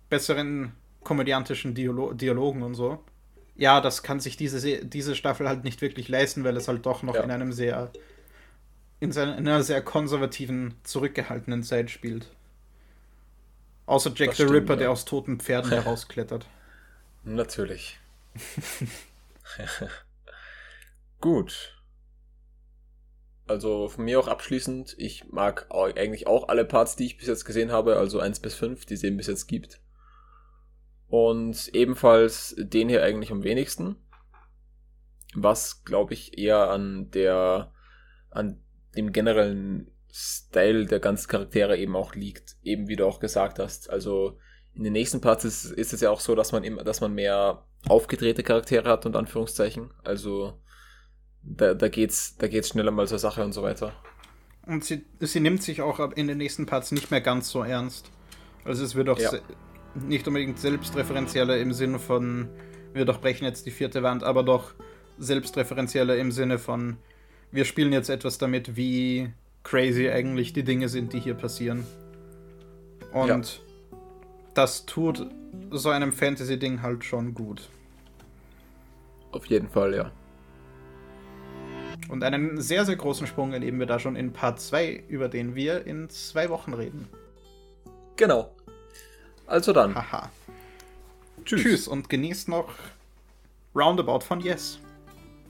besseren komödiantischen Dialo Dialogen und so. Ja, das kann sich diese, diese Staffel halt nicht wirklich leisten, weil es halt doch noch ja. in einem sehr in, einer sehr konservativen, zurückgehaltenen Zeit spielt. Außer Jack das the stimmt, Ripper, ja. der aus toten Pferden herausklettert. Natürlich. Gut. Also von mir auch abschließend, ich mag eigentlich auch alle Parts, die ich bis jetzt gesehen habe, also 1 bis 5, die es eben bis jetzt gibt. Und ebenfalls den hier eigentlich am wenigsten. Was, glaube ich, eher an der, an dem generellen Style der ganzen Charaktere eben auch liegt, eben wie du auch gesagt hast. Also in den nächsten Parts ist, ist es ja auch so, dass man immer, dass man mehr aufgedrehte Charaktere hat und Anführungszeichen. Also da, da geht's, da geht's schneller mal zur Sache und so weiter. Und sie, sie nimmt sich auch in den nächsten Parts nicht mehr ganz so ernst. Also es wird auch ja. nicht unbedingt selbstreferenzieller im Sinne von, wir durchbrechen jetzt die vierte Wand, aber doch selbstreferenzieller im Sinne von, wir spielen jetzt etwas damit, wie crazy eigentlich die Dinge sind, die hier passieren. Und ja. das tut so einem Fantasy-Ding halt schon gut. Auf jeden Fall, ja. Und einen sehr, sehr großen Sprung erleben wir da schon in Part 2, über den wir in zwei Wochen reden. Genau. Also dann. Haha. Tschüss. Tschüss und genießt noch Roundabout von Yes.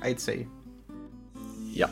I'd say. Ja.